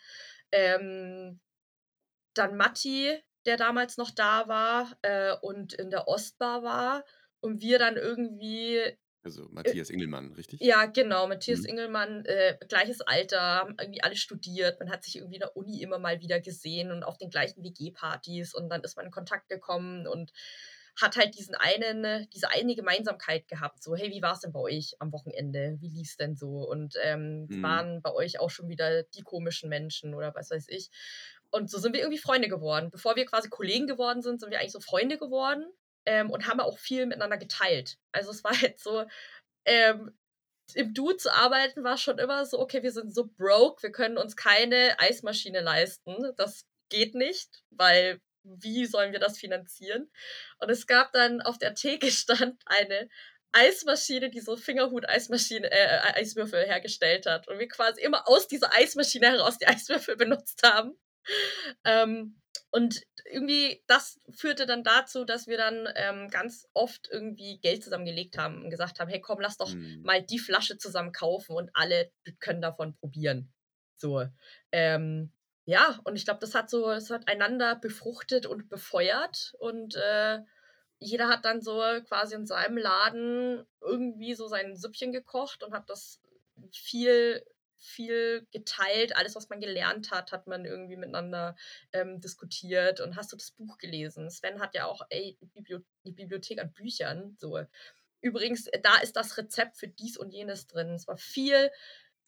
S5: ähm, dann Matti, der damals noch da war äh, und in der Ostbar war. Und wir dann irgendwie
S3: Also Matthias Engelmann, richtig?
S5: ja, genau. Matthias
S3: Mhm.
S5: Ingelmann, äh, gleiches Alter, haben irgendwie alle studiert. Man hat sich irgendwie in der Uni immer mal wieder gesehen und auf den gleichen WG-Partys und dann ist man in Kontakt gekommen und hat halt diesen einen, diese eine Gemeinsamkeit gehabt. So, hey, wie war es denn bei euch am Wochenende? Wie lief es denn so? Und ähm,
S3: Mhm.
S5: waren bei euch auch schon wieder die komischen Menschen oder was weiß ich. Und so sind wir irgendwie Freunde geworden. Bevor wir quasi Kollegen geworden sind, sind wir eigentlich so Freunde geworden ähm, und haben auch viel miteinander geteilt. Also es war halt so, ähm, im Du zu arbeiten war schon immer so, okay, wir sind so broke, wir können uns keine Eismaschine leisten. Das geht nicht, weil wie sollen wir das finanzieren? Und es gab dann auf der Theke stand eine Eismaschine, die so Fingerhut-Eismaschine, äh, Eiswürfel hergestellt hat. Und wir quasi immer aus dieser Eismaschine heraus die Eiswürfel benutzt haben. Ähm, und irgendwie, das führte dann dazu, dass wir dann ähm, ganz oft irgendwie Geld zusammengelegt haben und gesagt haben, hey komm, lass doch
S3: Mhm.
S5: mal die Flasche zusammen kaufen und alle können davon probieren. So. Ähm, ja, und ich glaube, das hat so, das hat einander befruchtet und befeuert und äh, jeder hat dann so quasi in seinem Laden irgendwie so sein Süppchen gekocht und hat das viel, viel geteilt. Alles, was man gelernt hat, hat man irgendwie miteinander ähm, diskutiert. Und hast du das Buch gelesen? Sven hat ja auch ey, die Bibliothek an Büchern. So. Übrigens, äh, da ist das Rezept für dies und jenes drin. Es war viel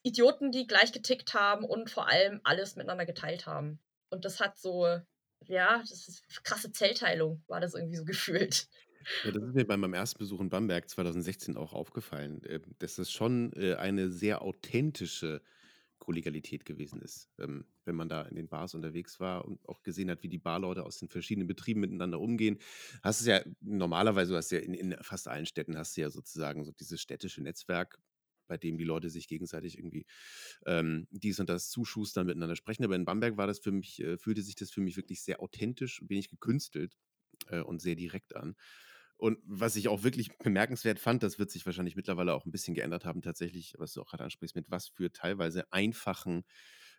S5: Idioten, die gleich getickt haben und vor allem alles miteinander geteilt haben. Und das hat so, ja, das ist krasse Zellteilung, war das irgendwie so gefühlt.
S3: Ja, das ist mir bei meinem ersten Besuch in Bamberg 2016 auch aufgefallen, äh, dass es schon äh, eine sehr authentische Kollegialität gewesen ist. Ähm, wenn man da in den Bars unterwegs war und auch gesehen hat, wie die Barleute aus den verschiedenen Betrieben miteinander umgehen, hast du ja normalerweise, hast ja in, in fast allen Städten hast du ja sozusagen so dieses städtische Netzwerk, bei dem die Leute sich gegenseitig irgendwie ähm, dies und das zuschustern, miteinander sprechen. Aber in Bamberg war das für mich, äh, fühlte sich das für mich wirklich sehr authentisch wenig gekünstelt äh, und sehr direkt an. Und was ich auch wirklich bemerkenswert fand, das wird sich wahrscheinlich mittlerweile auch ein bisschen geändert haben, tatsächlich, was du auch gerade ansprichst, mit was für teilweise einfachen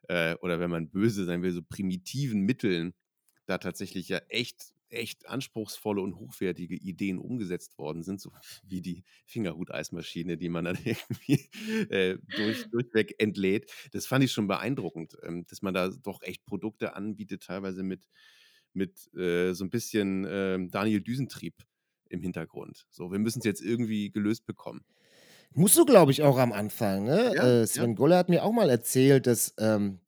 S3: äh, oder wenn man böse sein will, so primitiven Mitteln da tatsächlich ja echt, echt anspruchsvolle und hochwertige Ideen umgesetzt worden sind, so wie die Fingerhut-Eismaschine, die man dann irgendwie äh, durch, durchweg entlädt. Das fand ich schon beeindruckend, ähm, dass man da doch echt Produkte anbietet, teilweise mit mit äh, so ein bisschen äh, Daniel Düsentrieb im Hintergrund. So, wir müssen es jetzt irgendwie gelöst bekommen.
S4: Musst du, glaube ich, auch am Anfang. Ne?
S3: Ja,
S4: Äh, Sven Goller hat mir auch mal erzählt, dass ähm,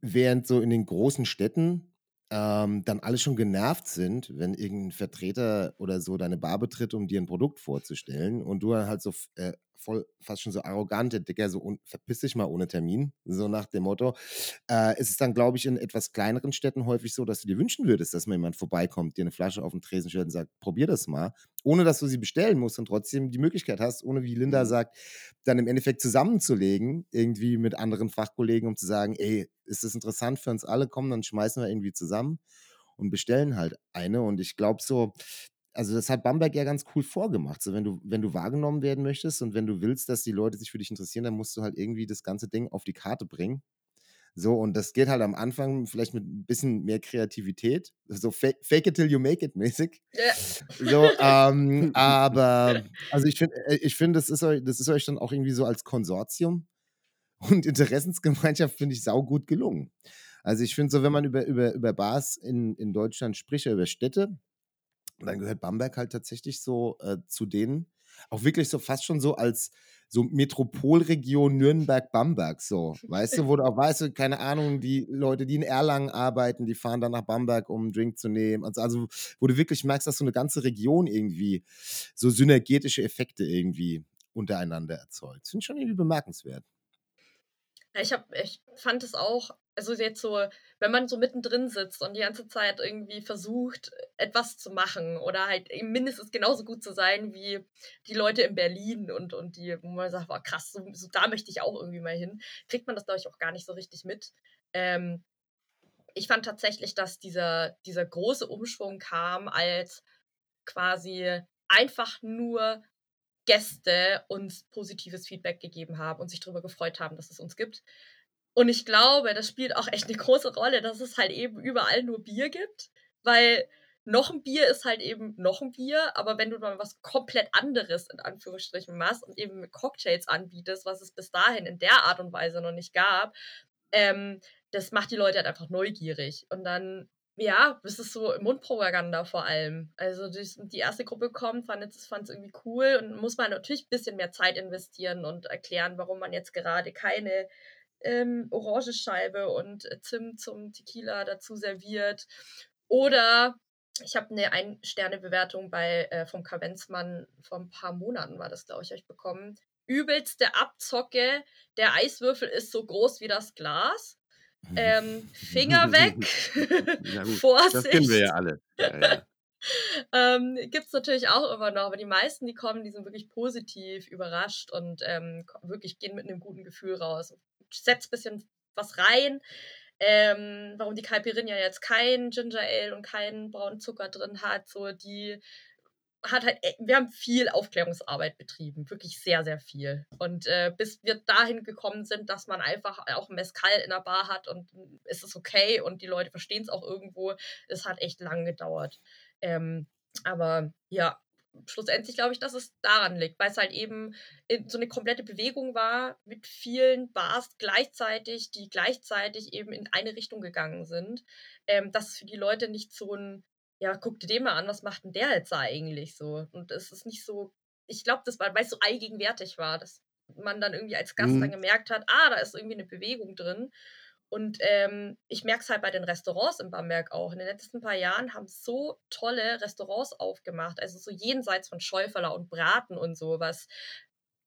S4: während so in den großen Städten ähm, dann alle schon genervt sind, wenn irgendein Vertreter oder so deine Bar betritt, um dir ein Produkt vorzustellen und du halt so äh, voll fast schon so arrogant, der Dicker, so verpiss dich mal ohne Termin, so nach dem Motto. Äh, ist es dann, glaube ich, in etwas kleineren Städten häufig so, dass du dir wünschen würdest, dass mal jemand vorbeikommt, dir eine Flasche auf den Tresen stellt und sagt, probier das mal, ohne dass du sie bestellen musst und trotzdem die Möglichkeit hast, ohne wie Linda
S3: Mhm.
S4: sagt, dann im Endeffekt zusammenzulegen, irgendwie mit anderen Fachkollegen, um zu sagen, ey, ist das interessant für uns alle, komm, dann schmeißen wir irgendwie zusammen und bestellen halt eine. Und ich glaube so, also das hat Bamberg ja ganz cool vorgemacht. So, wenn du, wenn du wahrgenommen werden möchtest und wenn du willst, dass die Leute sich für dich interessieren, dann musst du halt irgendwie das ganze Ding auf die Karte bringen. So, und das geht halt am Anfang vielleicht mit ein bisschen mehr Kreativität. So fake, fake it till you make it mäßig.
S5: Ja.
S4: So, ähm, aber also ich finde, äh, ich finde, das ist euch, das ist euch dann auch irgendwie so als Konsortium und Interessensgemeinschaft, finde ich, saugut gelungen. Also ich finde so, wenn man über, über, über Bars in, in Deutschland spricht, über Städte, dann gehört Bamberg halt tatsächlich so äh, zu denen, auch wirklich so fast schon so als so Metropolregion Nürnberg-Bamberg, so, weißt du, wo du auch weißt, du, keine Ahnung, die Leute, die in Erlangen arbeiten, die fahren dann nach Bamberg, um einen Drink zu nehmen. Also, also wo du wirklich merkst, dass so eine ganze Region irgendwie so synergetische Effekte irgendwie untereinander erzeugt. Finde ich schon irgendwie bemerkenswert.
S5: Ja, ich, hab, ich fand es auch, also jetzt so, wenn man so mittendrin sitzt und die ganze Zeit irgendwie versucht, etwas zu machen oder halt mindestens genauso gut zu sein wie die Leute in Berlin und, und die, wo man sagt, boah, krass, so, so da möchte ich auch irgendwie mal hin, kriegt man das, glaube ich, auch gar nicht so richtig mit. Ähm, ich fand tatsächlich, dass dieser, dieser große Umschwung kam, als quasi einfach nur Gäste uns positives Feedback gegeben haben und sich darüber gefreut haben, dass es uns gibt. Und ich glaube, das spielt auch echt eine große Rolle, dass es halt eben überall nur Bier gibt, weil noch ein Bier ist halt eben noch ein Bier, aber wenn du mal was komplett anderes in Anführungsstrichen machst und eben Cocktails anbietest, was es bis dahin in der Art und Weise noch nicht gab, ähm, das macht die Leute halt einfach neugierig. Und dann, ja, das ist so Mundpropaganda vor allem. Also die, erste Gruppe kommt, fand es irgendwie cool und muss man natürlich ein bisschen mehr Zeit investieren und erklären, warum man jetzt gerade keine ähm, Orangenscheibe und Zimt zum Tequila dazu serviert. Oder ich habe eine Ein-Sterne-Bewertung bei äh, vom Kavenzmann vor ein paar Monaten war das, glaube ich, euch bekommen. Übelste Abzocke. Der Eiswürfel ist so groß wie das Glas. Ähm, Finger weg.
S3: Gut,
S5: Vorsicht.
S3: das kennen wir ja alle. Ja, ja.
S5: ähm, Gibt es natürlich auch immer noch, aber die meisten, die kommen, die sind wirklich positiv überrascht und ähm, wirklich gehen mit einem guten Gefühl raus. Setzt ein bisschen was rein. Ähm, warum die Caipirinha jetzt kein Ginger Ale und keinen braunen Zucker drin hat, so die hat halt, e- wir haben viel Aufklärungsarbeit betrieben, wirklich sehr, sehr viel. Und äh, bis wir dahin gekommen sind, dass man einfach auch Mezcal in der Bar hat und es ist okay und die Leute verstehen es auch irgendwo, es hat echt lang gedauert. Ähm, aber ja, schlussendlich glaube ich, dass es daran liegt, weil es halt eben so eine komplette Bewegung war mit vielen Bars gleichzeitig, die gleichzeitig eben in eine Richtung gegangen sind, ähm, dass es für die Leute nicht so ein ja, guck dir den mal an, was macht denn der jetzt da eigentlich so? Und es ist nicht so, ich glaube, das war, weil es so allgegenwärtig war, dass man dann irgendwie als Gast
S3: Mhm.
S5: dann gemerkt hat, ah, da ist irgendwie eine Bewegung drin. Und ähm, ich merke es halt bei den Restaurants in Bamberg auch. In den letzten paar Jahren haben so tolle Restaurants aufgemacht. Also so jenseits von Schäuferler und Braten und so, was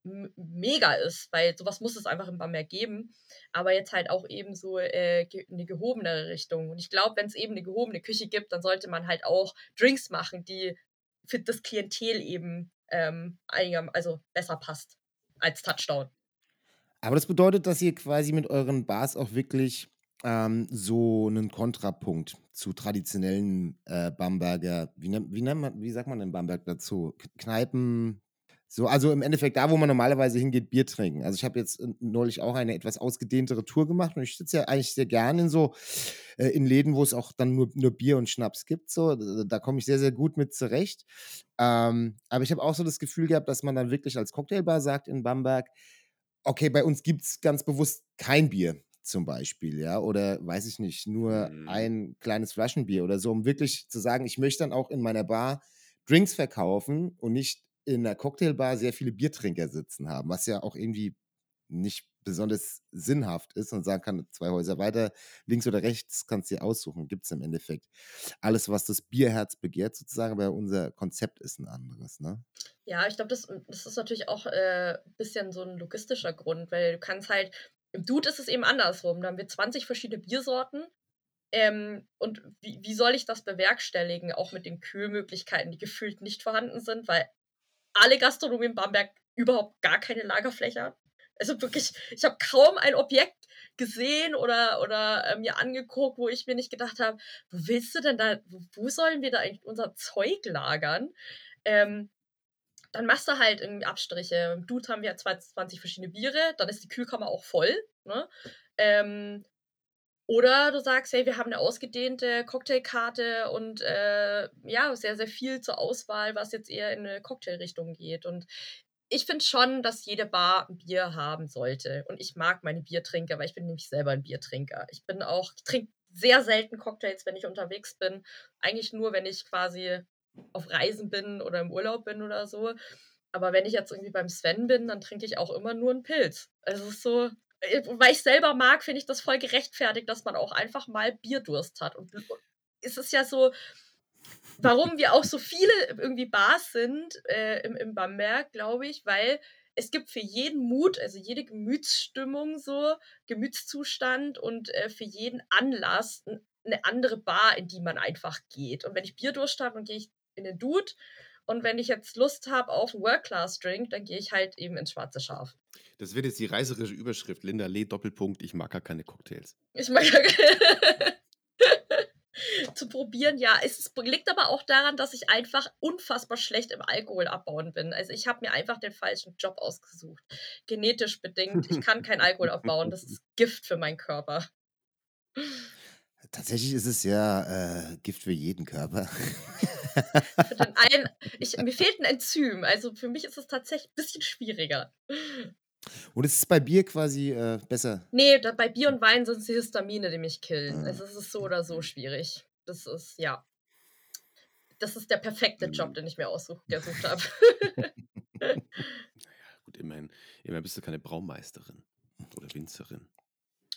S5: mega ist, weil sowas muss es einfach in Bamberg geben. Aber jetzt halt auch eben so äh, ge eine gehobenere Richtung. Und ich glaube, wenn es eben eine gehobene Küche gibt, dann sollte man halt auch Drinks machen, die für das Klientel eben ähm, einiger, also besser passt als Touchdown.
S4: Aber das bedeutet, dass ihr quasi mit euren Bars auch wirklich ähm, so einen Kontrapunkt zu traditionellen äh, Bamberger, wie, nennt, wie, nennt wie sagt man in Bamberg dazu? Kneipen, so, also im Endeffekt da, wo man normalerweise hingeht, Bier trinken. Also ich habe jetzt äh, neulich auch eine etwas ausgedehntere Tour gemacht und ich sitze ja eigentlich sehr gerne in so äh, in Läden, wo es auch dann nur, nur Bier und Schnaps gibt. So, da, da komme ich sehr, sehr gut mit zurecht. Ähm, aber ich habe auch so das Gefühl gehabt, dass man dann wirklich als Cocktailbar sagt in Bamberg, okay, bei uns gibt es ganz bewusst kein Bier. zum Beispiel, ja, oder weiß ich nicht, nur
S3: Mhm.
S4: ein kleines Flaschenbier oder so, um wirklich zu sagen, ich möchte dann auch in meiner Bar Drinks verkaufen und nicht in einer Cocktailbar sehr viele Biertrinker sitzen haben, was ja auch irgendwie nicht besonders sinnhaft ist und sagen kann, zwei Häuser weiter, links oder rechts, kannst du dir aussuchen, gibt es im Endeffekt. Alles, was das Bierherz begehrt sozusagen, aber unser Konzept ist ein anderes, ne?
S5: Ja, ich glaube, das, das ist natürlich auch ein äh, bisschen so ein logistischer Grund, weil du kannst halt, im Dude ist es eben andersrum. Da haben wir 20 verschiedene Biersorten. Ähm, und wie, wie soll ich das bewerkstelligen, auch mit den Kühlmöglichkeiten, die gefühlt nicht vorhanden sind, weil alle Gastronomien in Bamberg überhaupt gar keine Lagerfläche haben. Also wirklich, ich habe kaum ein Objekt gesehen oder, oder äh, mir angeguckt, wo ich mir nicht gedacht habe, wo willst du denn da, wo, wo sollen wir da eigentlich unser Zeug lagern? Ähm, dann machst du halt irgendwie Abstriche. Im Dude haben wir 20 verschiedene Biere, dann ist die Kühlkammer auch voll. Ne? Ähm, oder du sagst, hey, wir haben eine ausgedehnte Cocktailkarte und äh, ja, sehr, sehr viel zur Auswahl, was jetzt eher in eine Cocktailrichtung geht. Und ich finde schon, dass jede Bar ein Bier haben sollte. Und ich mag meine Biertrinker, weil ich bin nämlich selber ein Biertrinker. Ich bin auch, ich trinke sehr selten Cocktails, wenn ich unterwegs bin. Eigentlich nur, wenn ich quasi auf Reisen bin oder im Urlaub bin oder so. Aber wenn ich jetzt irgendwie beim Sven bin, dann trinke ich auch immer nur einen Pilz. Also es ist so, äh, weil ich selber mag, finde ich das voll gerechtfertigt, dass man auch einfach mal Bierdurst hat. Und es ist ja so, warum wir auch so viele irgendwie Bars sind äh, im, im Bamberg, glaube ich, weil es gibt für jeden Mut, also jede Gemütsstimmung so, Gemütszustand und äh, für jeden Anlass eine andere Bar, in die man einfach geht. Und wenn ich Bierdurst habe, dann gehe ich in den Dude. Und wenn ich jetzt Lust habe auf einen Work-Class-Drink, dann gehe ich halt eben ins Schwarze Schaf.
S3: Das wird jetzt die reißerische Überschrift. Linda Lee, Doppelpunkt, ich mag gar keine Cocktails.
S5: Ich mag gar zu probieren, ja. Es liegt aber auch daran, dass ich einfach unfassbar schlecht im Alkohol abbauen bin. Also ich habe mir einfach den falschen Job ausgesucht. Genetisch bedingt. Ich kann kein Alkohol abbauen. Das ist Gift für meinen Körper.
S4: Tatsächlich ist es ja äh, Gift für jeden Körper.
S5: für den einen, ich, mir fehlt ein Enzym. Also für mich ist es tatsächlich ein bisschen schwieriger.
S4: Und ist es bei Bier quasi äh, besser?
S5: Nee, da, bei Bier und Wein sind es die Histamine, die mich killen.
S4: Ah.
S5: Also es ist so oder so schwierig. Das ist, ja. Das ist der perfekte Job, den ich mir ausgesucht habe.
S3: naja, gut, immerhin, immerhin bist du keine Braumeisterin oder Winzerin.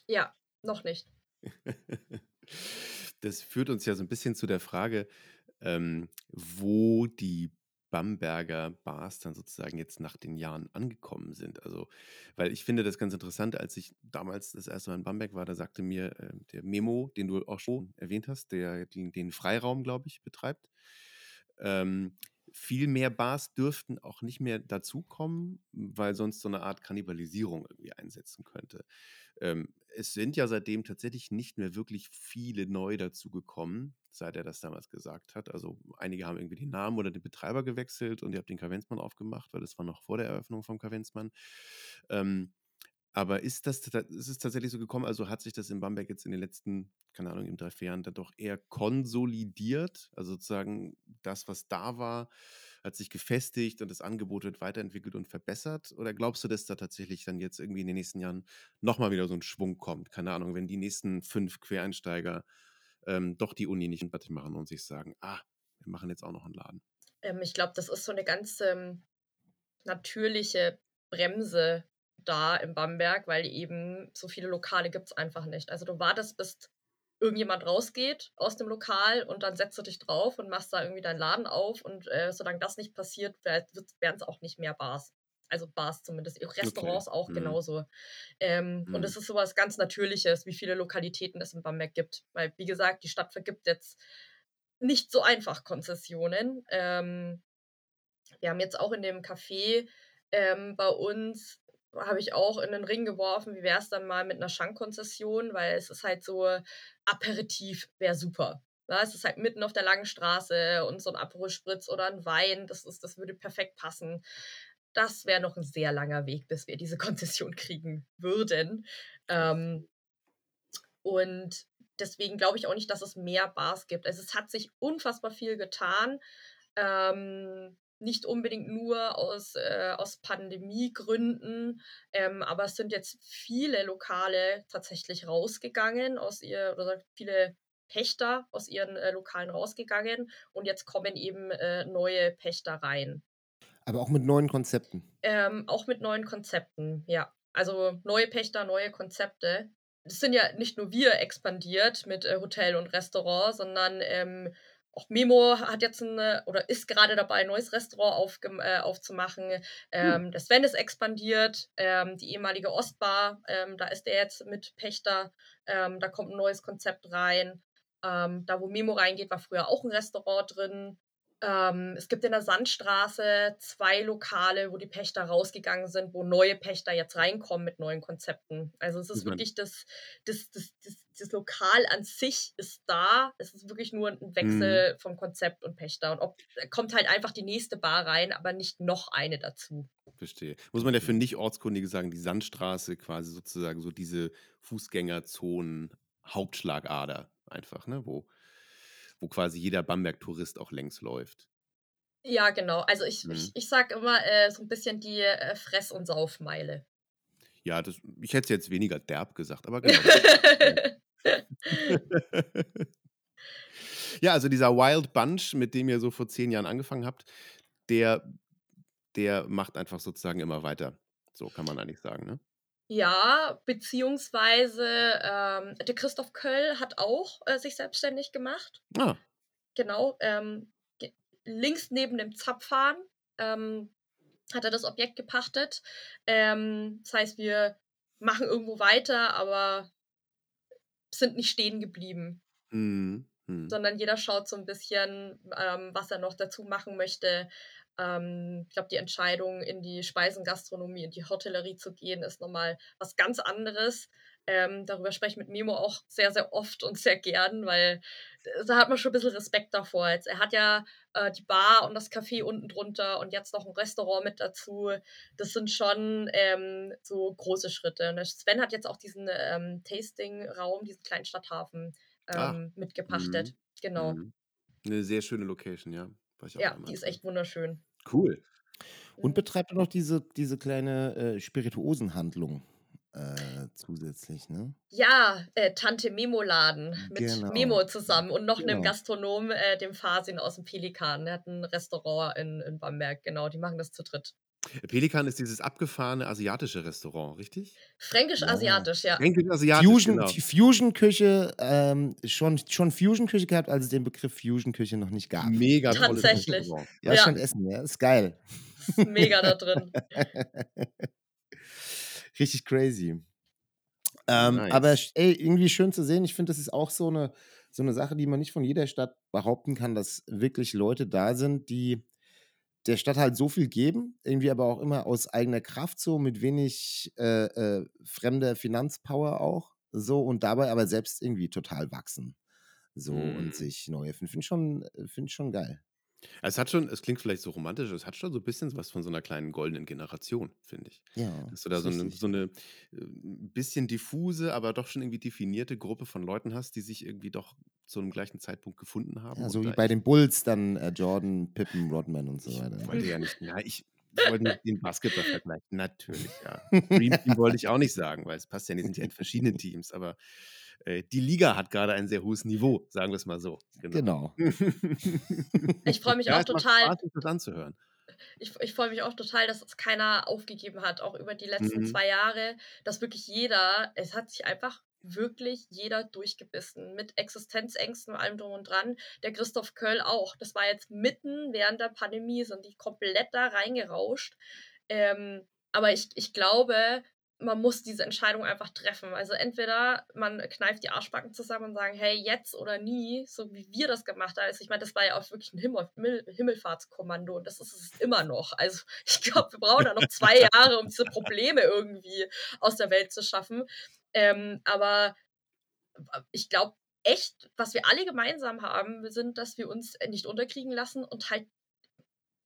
S5: Ja, noch nicht.
S3: das führt uns ja so ein bisschen zu der Frage, ähm, wo die Bamberger Bars dann sozusagen jetzt nach den Jahren angekommen sind. Also, weil ich finde das ganz interessant, als ich damals das erste Mal in Bamberg war, da sagte mir äh, der Memo, den du auch schon erwähnt hast, der den, den Freiraum, glaube ich, betreibt, ähm, viel mehr Bars dürften auch nicht mehr dazukommen, weil sonst so eine Art Kannibalisierung irgendwie einsetzen könnte. Ähm, es sind ja seitdem tatsächlich nicht mehr wirklich viele neu dazugekommen, seit er das damals gesagt hat. Also einige haben irgendwie den Namen oder den Betreiber gewechselt und ihr habt den Kavenzmann aufgemacht, weil das war noch vor der Eröffnung vom Kavenzmann. Ähm, aber ist das ist es tatsächlich so gekommen? Also hat sich das in Bamberg jetzt in den letzten, keine Ahnung, in drei, vier Jahren dann doch eher konsolidiert? Also sozusagen das, was da war, hat sich gefestigt und das Angebot wird weiterentwickelt und verbessert? Oder glaubst du, dass da tatsächlich dann jetzt irgendwie in den nächsten Jahren nochmal wieder so ein Schwung kommt? Keine Ahnung, wenn die nächsten fünf Quereinsteiger ähm, doch die Uni nicht fertig machen und sich sagen, ah, wir machen jetzt auch noch einen Laden.
S5: Ähm, ich glaube, das ist so eine ganz ähm, natürliche Bremse da in Bamberg, weil eben so viele Lokale gibt es einfach nicht. Also du wartest, bis irgendjemand rausgeht aus dem Lokal und dann setzt du dich drauf und machst da irgendwie deinen Laden auf und äh, solange das nicht passiert, werden es auch nicht mehr Bars. Also Bars zumindest, Restaurants okay. auch mhm. genauso. Ähm, mhm. Und es ist sowas ganz Natürliches, wie viele Lokalitäten es in Bamberg gibt. Weil, wie gesagt, die Stadt vergibt jetzt nicht so einfach Konzessionen. Ähm, wir haben jetzt auch in dem Café ähm, bei uns habe ich auch in den Ring geworfen, wie wäre es dann mal mit einer Schankkonzession, weil es ist halt so, Aperitif wäre super. Ja, es ist halt mitten auf der langen Straße und so ein Aperol-Spritz oder ein Wein, das, ist, das würde perfekt passen. Das wäre noch ein sehr langer Weg, bis wir diese Konzession kriegen würden. Ähm, und deswegen glaube ich auch nicht, dass es mehr Bars gibt. Also es hat sich unfassbar viel getan. Ähm, nicht unbedingt nur aus, äh, aus Pandemiegründen, ähm, aber es sind jetzt viele Lokale tatsächlich rausgegangen aus ihr, oder viele Pächter aus ihren äh, Lokalen rausgegangen und jetzt kommen eben äh, neue Pächter rein.
S4: Aber auch mit neuen Konzepten.
S5: Ähm, auch mit neuen Konzepten, ja. Also neue Pächter, neue Konzepte. Das sind ja nicht nur wir expandiert mit äh, Hotel und Restaurant, sondern ähm, auch Memo hat jetzt ein, oder ist gerade dabei, ein neues Restaurant aufge, äh, aufzumachen. Hm. Ähm, hm. Der Sven ist expandiert, ähm, die ehemalige Ostbar, ähm, da ist der jetzt mit Pächter, ähm, da kommt ein neues Konzept rein. Ähm, da, wo Memo reingeht, war früher auch ein Restaurant drin. Ähm, es gibt in der Sandstraße zwei Lokale, wo die Pächter rausgegangen sind, wo neue Pächter jetzt reinkommen mit neuen Konzepten. Also es ist mhm. wirklich das, das, das, das, das Lokal an sich ist da. Es ist wirklich nur ein Wechsel mhm. vom Konzept und Pächter. Und ob, kommt halt einfach die nächste Bar rein, aber nicht noch eine dazu.
S3: Verstehe. Muss man ja für Nicht-Ortskundige sagen, die Sandstraße quasi sozusagen so diese Fußgängerzonen Hauptschlagader einfach, ne? Wo wo quasi jeder Bamberg-Tourist auch längs läuft.
S5: Ja, genau. Also ich, mhm. ich, ich sag immer äh, so ein bisschen die äh, Fress- und Saufmeile.
S3: Ja, das, ich hätte es jetzt weniger derb gesagt, aber genau. ja, also dieser Wild Bunch, mit dem ihr so vor zehn Jahren angefangen habt, der, der macht einfach sozusagen immer weiter. So kann man eigentlich sagen, ne?
S5: Ja, beziehungsweise ähm, der Christoph Köll hat auch äh, sich selbstständig gemacht.
S3: Ah.
S5: Genau. Ähm, links neben dem Zapfhahn ähm, hat er das Objekt gepachtet. Ähm, das heißt, wir machen irgendwo weiter, aber sind nicht stehen geblieben.
S3: Mhm. Mhm.
S5: Sondern jeder schaut so ein bisschen, ähm, was er noch dazu machen möchte. Ähm, ich glaube, die Entscheidung, in die Speisengastronomie, in die Hotellerie zu gehen, ist nochmal was ganz anderes. Ähm, darüber spreche ich mit Memo auch sehr, sehr oft und sehr gern, weil äh, da hat man schon ein bisschen Respekt davor. Jetzt, er hat ja äh, die Bar und das Café unten drunter und jetzt noch ein Restaurant mit dazu. Das sind schon ähm, so große Schritte. Und Sven hat jetzt auch diesen ähm, Tasting-Raum, diesen kleinen Stadthafen ah. mitgepachtet. Mhm. Genau.
S3: Mhm. Eine sehr schöne Location, ja.
S5: ja, die ist echt wunderschön.
S3: Cool.
S4: Und betreibt er noch diese, diese kleine äh, Spirituosenhandlung äh, zusätzlich, ne?
S5: Ja, äh, Tante Memo-Laden mit genau. Memo zusammen und noch genau. einem Gastronom, äh, dem Fasin aus dem Pelikan. Der hat ein Restaurant in, in Bamberg, genau. Die machen das zu dritt.
S3: Pelikan ist dieses abgefahrene asiatische Restaurant, richtig?
S5: Fränkisch-asiatisch, ja.
S3: Fränkisch-asiatisch,
S4: Fusion,
S3: genau.
S4: Fusion-Küche, ähm, schon, schon Fusion-Küche gehabt, als es den Begriff Fusion-Küche noch nicht gab.
S3: Mega
S5: tolles Tatsächlich.
S3: Restaurant.
S4: Ja, ja. schon essen, ja, ist geil.
S5: Ist mega da drin.
S4: Richtig crazy. Ähm, nice. Aber ey, irgendwie schön zu sehen. Ich finde, das ist auch so eine, so eine Sache, die man nicht von jeder Stadt behaupten kann, dass wirklich Leute da sind, die der Stadt halt so viel geben, irgendwie aber auch immer aus eigener Kraft so, mit wenig äh, äh, fremder Finanzpower auch, so und dabei aber selbst irgendwie total wachsen. So mm. und sich neu erfinden. Finde ich schon, find schon geil.
S3: Es hat schon, es klingt vielleicht so romantisch, es hat schon so ein bisschen was von so einer kleinen goldenen Generation, finde ich.
S4: Ja.
S3: Dass du da so eine, so eine äh, bisschen diffuse, aber doch schon irgendwie definierte Gruppe von Leuten hast, die sich irgendwie doch zu einem gleichen Zeitpunkt gefunden haben.
S4: Ja, so wie bei den Bulls dann äh, Jordan, Pippen, Rodman und so weiter.
S3: Ich wollte ja nicht, na, ich wollte nicht den Basketball vergleichen. Natürlich, ja. Dream Team wollte ich auch nicht sagen, weil es passt ja nicht, sind ja in verschiedenen Teams, aber die Liga hat gerade ein sehr hohes Niveau, sagen wir es mal so.
S4: Genau.
S5: genau. ich freue mich ja, auch total.
S3: Spaß, das anzuhören.
S5: Ich, ich freue mich auch total, dass es keiner aufgegeben hat, auch über die letzten mhm. zwei Jahre, dass wirklich jeder, es hat sich einfach wirklich jeder durchgebissen mit Existenzängsten und allem drum und dran. Der Christoph Köll auch. Das war jetzt mitten während der Pandemie, sind die komplett da reingerauscht. Ähm, aber ich, ich glaube, man muss diese Entscheidung einfach treffen. Also entweder man kneift die Arschbacken zusammen und sagen, hey, jetzt oder nie, so wie wir das gemacht haben. Also ich meine, das war ja auch wirklich ein Himmel, Himmelfahrtskommando und das ist es immer noch. Also ich glaube, wir brauchen da noch zwei Jahre, um diese Probleme irgendwie aus der Welt zu schaffen. Ähm, aber ich glaube echt, was wir alle gemeinsam haben, sind, dass wir uns nicht unterkriegen lassen und halt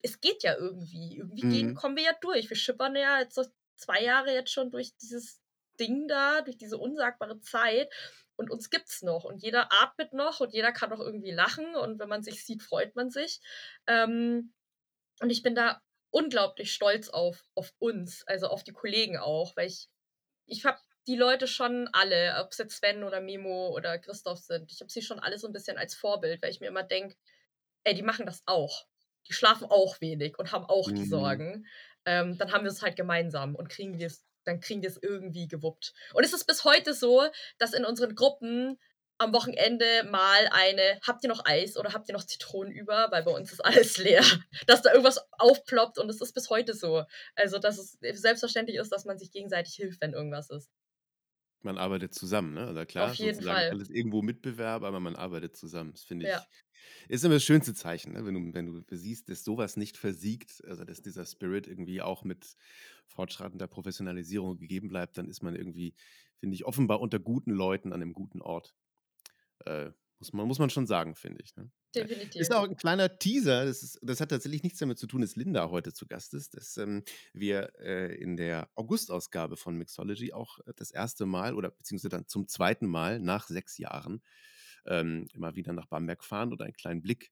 S5: es geht ja irgendwie. Irgendwie mhm. gehen, kommen wir ja durch. Wir schippern ja jetzt zwei Jahre jetzt schon durch dieses Ding da, durch diese unsagbare Zeit. Und uns gibt's noch. Und jeder atmet noch und jeder kann noch irgendwie lachen. Und wenn man sich sieht, freut man sich. Ähm, Und ich bin da unglaublich stolz auf, auf uns, also auf die Kollegen auch, weil ich, ich habe die Leute schon alle, ob es jetzt Sven oder Mimo oder Christoph sind, ich habe sie schon alle so ein bisschen als Vorbild, weil ich mir immer denke, ey, die machen das auch. Die schlafen auch wenig und haben auch die
S3: Mhm.
S5: Sorgen. Ähm, dann haben wir es halt gemeinsam und kriegen wir es, dann kriegen wir es irgendwie gewuppt. Und es ist bis heute so, dass in unseren Gruppen am Wochenende mal eine, habt ihr noch Eis oder habt ihr noch Zitronen über? Weil bei uns ist alles leer. Dass da irgendwas aufploppt und es ist bis heute so. Also, dass es selbstverständlich ist, dass man sich gegenseitig hilft, wenn irgendwas ist.
S3: Man arbeitet zusammen, ne? Also klar,
S5: Auf jeden Fall.
S3: alles irgendwo Mitbewerb, aber man arbeitet zusammen. Das finde ich,
S5: Ja.
S3: Ist immer das schönste Zeichen, ne? Wenn du, wenn du siehst, dass sowas nicht versiegt, also dass dieser Spirit irgendwie auch mit fortschreitender Professionalisierung gegeben bleibt, dann ist man irgendwie, finde ich, offenbar unter guten Leuten an einem guten Ort. Äh, muss, man, muss man schon sagen, finde ich. Ne?
S5: Definitiv.
S3: Ist auch ein kleiner Teaser. Das, ist, das hat tatsächlich nichts damit zu tun, dass Linda heute zu Gast ist. Dass ähm, wir äh, in der August-Ausgabe von Mixology auch äh, das erste Mal oder beziehungsweise dann zum zweiten Mal nach sechs Jahren ähm, immer wieder nach Bamberg fahren und einen kleinen Blick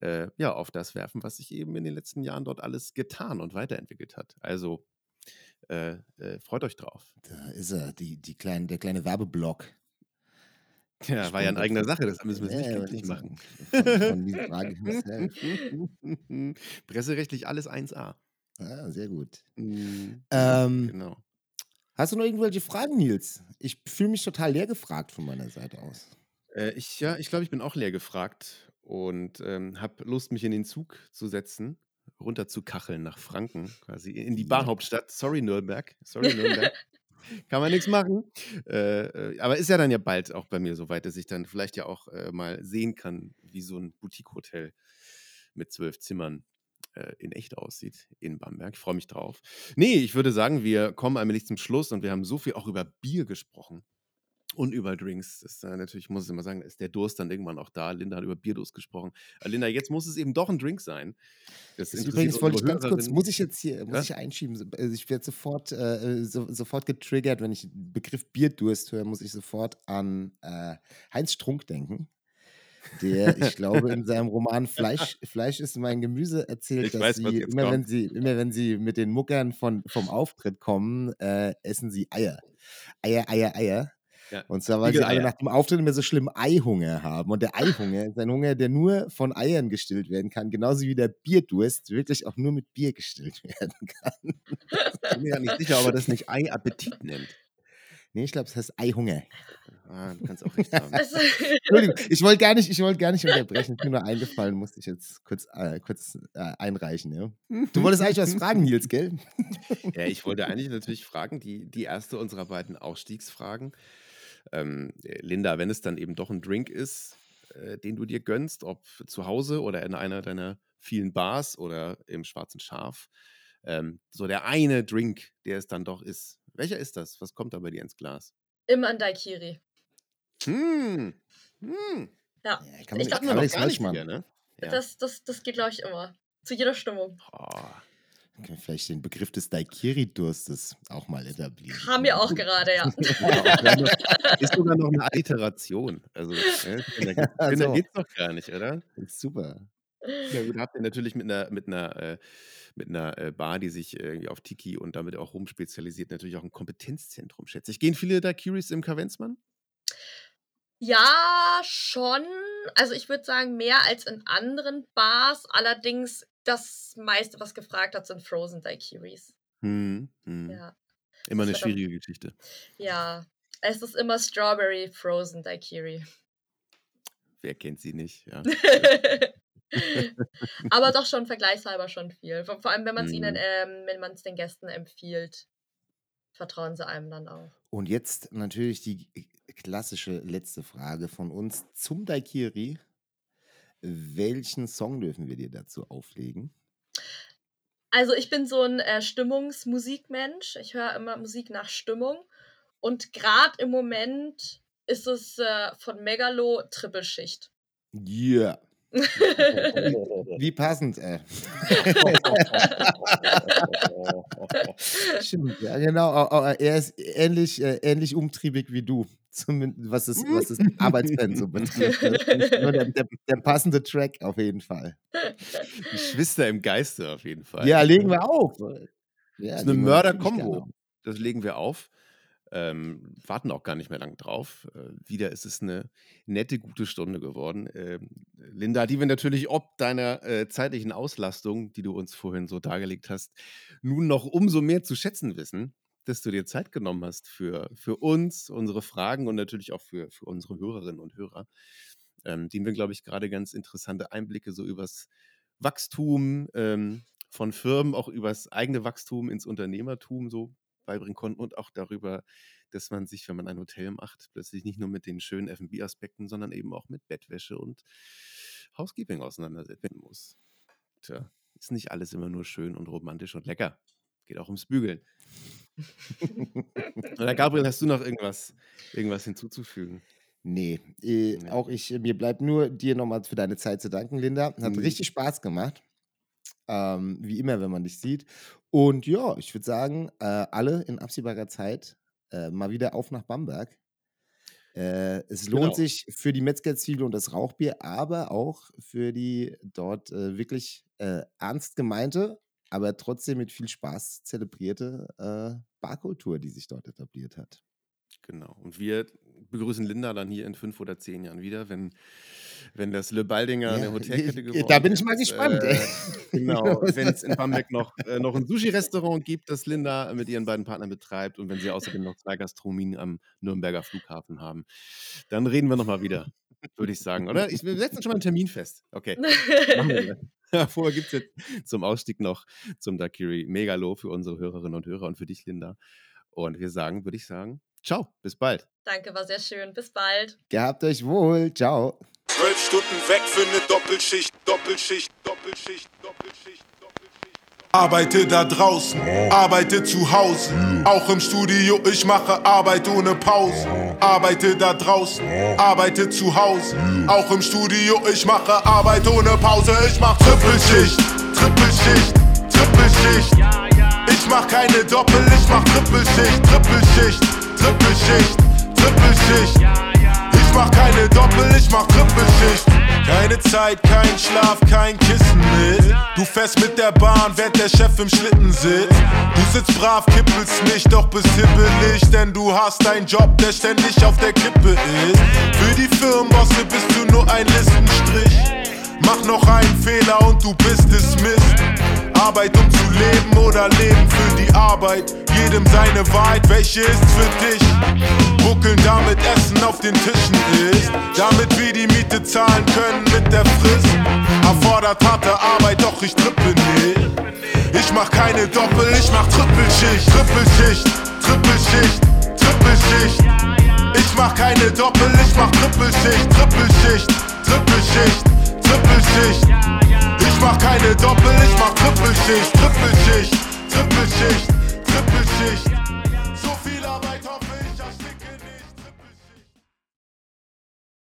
S3: äh, ja, auf das werfen, was sich eben in den letzten Jahren dort alles getan und weiterentwickelt hat. Also äh, äh, freut euch drauf.
S4: Da ist er, die, die kleine, der kleine Werbeblock.
S3: Ja, war ja in eigener Sache, das müssen wir
S4: Ja,
S3: nicht
S4: ja,
S3: machen.
S4: ich. Von, von.
S3: Presserechtlich alles 1A.
S4: Ah, sehr gut.
S3: Mhm.
S4: Ähm,
S3: Genau.
S4: Hast du noch irgendwelche Fragen, Nils? Ich fühle mich total leer gefragt von meiner Seite aus.
S3: Äh, ich, ja, ich glaube, ich bin auch leer gefragt und ähm, habe Lust, mich in den Zug zu setzen, runter zu kacheln nach Franken, quasi in die
S4: Ja.
S3: Bahnhauptstadt. Sorry, Nürnberg. Sorry, Nürnberg. Kann man nichts machen. Äh, äh, aber ist ja dann ja bald auch bei mir so weit, dass ich dann vielleicht ja auch äh, mal sehen kann, wie so ein Boutique-Hotel mit zwölf Zimmern äh, in echt aussieht in Bamberg. Ich freue mich drauf. Nee, ich würde sagen, wir kommen allmählich zum Schluss und wir haben so viel auch über Bier gesprochen und über Drinks. Das ist, äh, natürlich, muss ich immer sagen, ist der Durst dann irgendwann auch da. Linda hat über Bierdurst gesprochen. Äh, Linda, jetzt muss es eben doch ein Drink sein. Das interessiert
S4: übrigens wollte ich ganz kurz, muss ich jetzt hier, muss
S3: Ja?
S4: ich einschieben, also ich werde sofort, äh, so, sofort getriggert, wenn ich den Begriff Bierdurst höre, muss ich sofort an äh, Heinz Strunk denken, der, ich glaube, in seinem Roman Fleisch, Fleisch ist mein Gemüse erzählt,
S3: Ich
S4: dass
S3: weiß,
S4: sie, immer wenn
S3: kommt.
S4: sie, immer wenn sie mit den Muckern von, vom Auftritt kommen, äh, essen sie Eier. Eier, Eier, Eier.
S3: Ja.
S4: Und zwar, weil sie alle nach dem Auftritt immer so schlimm Eihunger haben. Und der Eihunger ist ein Hunger, der nur von Eiern gestillt werden kann, genauso wie der Bierdurst wirklich auch nur mit Bier gestillt werden kann.
S3: Ich bin mir ja nicht sicher, ob er das nicht Ei-Appetit nennt.
S4: Nee, ich glaube, es heißt Eihunger.
S3: Ah, du kannst auch recht haben.
S4: Entschuldigung, ich wollte gar nicht, ich wollte gar nicht unterbrechen. Ist mir nur eingefallen, musste ich jetzt kurz, äh, kurz äh, einreichen. Ja? Du wolltest eigentlich was fragen, Nils, gell?
S3: Ja, ich wollte eigentlich natürlich fragen, die, die erste unserer beiden Ausstiegsfragen. Ähm, Linda, wenn es dann eben doch ein Drink ist, äh, den du dir gönnst, ob zu Hause oder in einer deiner vielen Bars oder im Schwarzen Schaf, ähm, so der eine Drink, der es dann doch ist. Welcher ist das? Was kommt da bei dir ins Glas?
S5: immer ein Daikiri.
S3: Hm. Hm.
S5: Ja,
S4: Ja, kann man,
S5: Ich
S4: kann
S5: glaub,
S3: Hatten wir
S4: man nichts
S3: gar nicht
S4: machen.
S3: hier, ne? Ja.
S5: das, das, das geht, glaube ich, immer. Zu jeder Stimmung.
S3: Oh.
S4: Können wir vielleicht den Begriff des Daikiri-Durstes auch mal etablieren.
S5: Haben wir auch gerade, ja.
S3: Ist sogar noch eine Iteration. Also, ja, da
S4: so.
S3: geht's doch gar nicht, oder?
S4: Ist super.
S3: Ja, gut, habt ihr natürlich mit einer, mit einer, äh, mit einer äh, Bar, die sich irgendwie auf Tiki und damit auch rum spezialisiert, natürlich auch ein Kompetenzzentrum, schätze ich. Gehen viele da Curies im Kavenzmann?
S5: Ja, schon. Also ich würde sagen, mehr als in anderen Bars. Allerdings das meiste, was gefragt hat, sind Frozen Daiquiris.
S3: Hm, hm.
S5: Ja.
S3: Immer eine schwierige Geschichte.
S5: Ja. Es ist immer Strawberry Frozen Daiquiri.
S3: Wer kennt sie nicht? Ja.
S5: Aber doch schon vergleichshalber schon viel. Vor, vor allem, wenn man es ihnen,
S3: Mhm.
S5: ähm, wenn man es den Gästen empfiehlt, vertrauen sie einem dann auch.
S4: Und jetzt natürlich die klassische letzte Frage von uns zum Daikiri. Welchen Song dürfen wir dir dazu auflegen?
S5: Also ich bin so ein äh, Stimmungsmusikmensch. Ich höre immer Musik nach Stimmung. Und gerade im Moment ist es äh, von Megalo Trippelschicht.
S4: Yeah. Wie passend, äh. Stimmt, ja, genau. au- au- Er ist ähnlich, äh, ähnlich umtriebig wie du, zumindest was das, was das Arbeitspensum betrifft. ne? Der, der, der passende Track auf jeden Fall.
S3: Geschwister im Geiste auf jeden Fall.
S4: Ja, legen wir auf. Ja,
S3: Das ist eine Mörder-Kombo. Das legen wir auf. Ähm, warten auch gar nicht mehr lang drauf. Äh, wieder ist es eine nette, gute Stunde geworden. Ähm, Linda, die wir natürlich ob deiner äh, zeitlichen Auslastung, die du uns vorhin so dargelegt hast, nun noch umso mehr zu schätzen wissen, dass du dir Zeit genommen hast für, für uns, unsere Fragen und natürlich auch für, für unsere Hörerinnen und Hörer, ähm, denen wir, glaube ich, gerade ganz interessante Einblicke so übers Wachstum ähm, von Firmen, auch übers eigene Wachstum ins Unternehmertum so beibringen konnten und auch darüber, dass man sich, wenn man ein Hotel macht, plötzlich nicht nur mit den schönen F&B-Aspekten, sondern eben auch mit Bettwäsche und Housekeeping auseinandersetzen muss. Tja, ist nicht alles immer nur schön und romantisch und lecker. Geht auch ums Bügeln. Oder Gabriel, hast du noch irgendwas, irgendwas hinzuzufügen?
S4: Nee, äh,
S3: Nee.
S4: auch ich, mir bleibt nur dir nochmal für deine Zeit zu danken, Linda. Hat
S3: Mhm.
S4: richtig Spaß gemacht. Ähm, wie immer, wenn man dich sieht. Und ja, ich würde sagen, äh, alle in absehbarer Zeit äh, mal wieder auf nach Bamberg. Äh, es lohnt
S3: Genau.
S4: sich für die Metzgerzwiebel und das Rauchbier, aber auch für die dort äh, wirklich äh, ernst gemeinte, aber trotzdem mit viel Spaß zelebrierte äh, Barkultur, die sich dort etabliert hat.
S3: Genau. Und wir begrüßen Linda dann hier in fünf oder zehn Jahren wieder, wenn, wenn das Le Baldinger eine
S4: Ja,
S3: Hotelkette
S4: ich-
S3: geworden
S4: da bin ich mal
S3: ist.
S4: gespannt.
S3: Äh, genau. Wenn es in Bamberg noch, äh, noch ein Sushi-Restaurant gibt, das Linda mit ihren beiden Partnern betreibt und wenn sie außerdem noch zwei Gastronomien am Nürnberger Flughafen haben, dann reden wir nochmal wieder, würde ich sagen, oder? Ich, wir setzen schon mal einen Termin fest. Okay. Machen wir. Ja, vorher gibt es jetzt zum Ausstieg noch zum Dakiri Megalo für unsere Hörerinnen und Hörer und für dich, Linda. Und wir sagen, würde ich sagen, ciao, bis bald.
S5: Danke, war sehr schön. Bis bald.
S4: Gehabt euch wohl. Ciao.
S6: Zwölf Stunden weg für eine Doppelschicht, Doppelschicht, Doppelschicht, Doppelschicht, Doppelschicht. Arbeite da draußen, arbeite zu Hause, auch im Studio, ich mache Arbeit ohne Pause. Arbeite da draußen, arbeite zu Hause, auch im Studio, ich mache Arbeit ohne Pause. Ich mach Trippelschicht, Trippelschicht, Trippelschicht. Ich mach keine Doppel, ich mach Trippelschicht, Trippelschicht, Trippelschicht, Trippelschicht. Ich mach keine Doppel, ich mach Trippelschicht. Keine Zeit, kein Schlaf, kein Kissen mit. Du fährst mit der Bahn, während der Chef im Schlitten sitzt. Du sitzt brav, kippelst nicht, doch bist hibbelig, denn du hast einen Job, der ständig auf der Kippe ist. Für die Firmenbosse bist du nur ein Listenstrich. Mach noch einen Fehler und du bist es Mist. Arbeit um zu leben oder Leben für die Arbeit. Jedem seine Wahrheit, welche ist für dich? Buckeln damit Essen auf den Tischen ist. Damit wir die Miete zahlen können mit der Frist. Erfordert harte Arbeit, doch ich trippe nicht. Ich mach keine Doppel, ich mach Trippelschicht, Trippelschicht, Trippelschicht, Trippelschicht. Ich mach keine Doppel, ich mach Trippelschicht, Trippelschicht, Trippelschicht, Trippelschicht. Ich mach keine Doppel, ich mach Trippelschicht, Trippelschicht, Trippelschicht, Trippelschicht.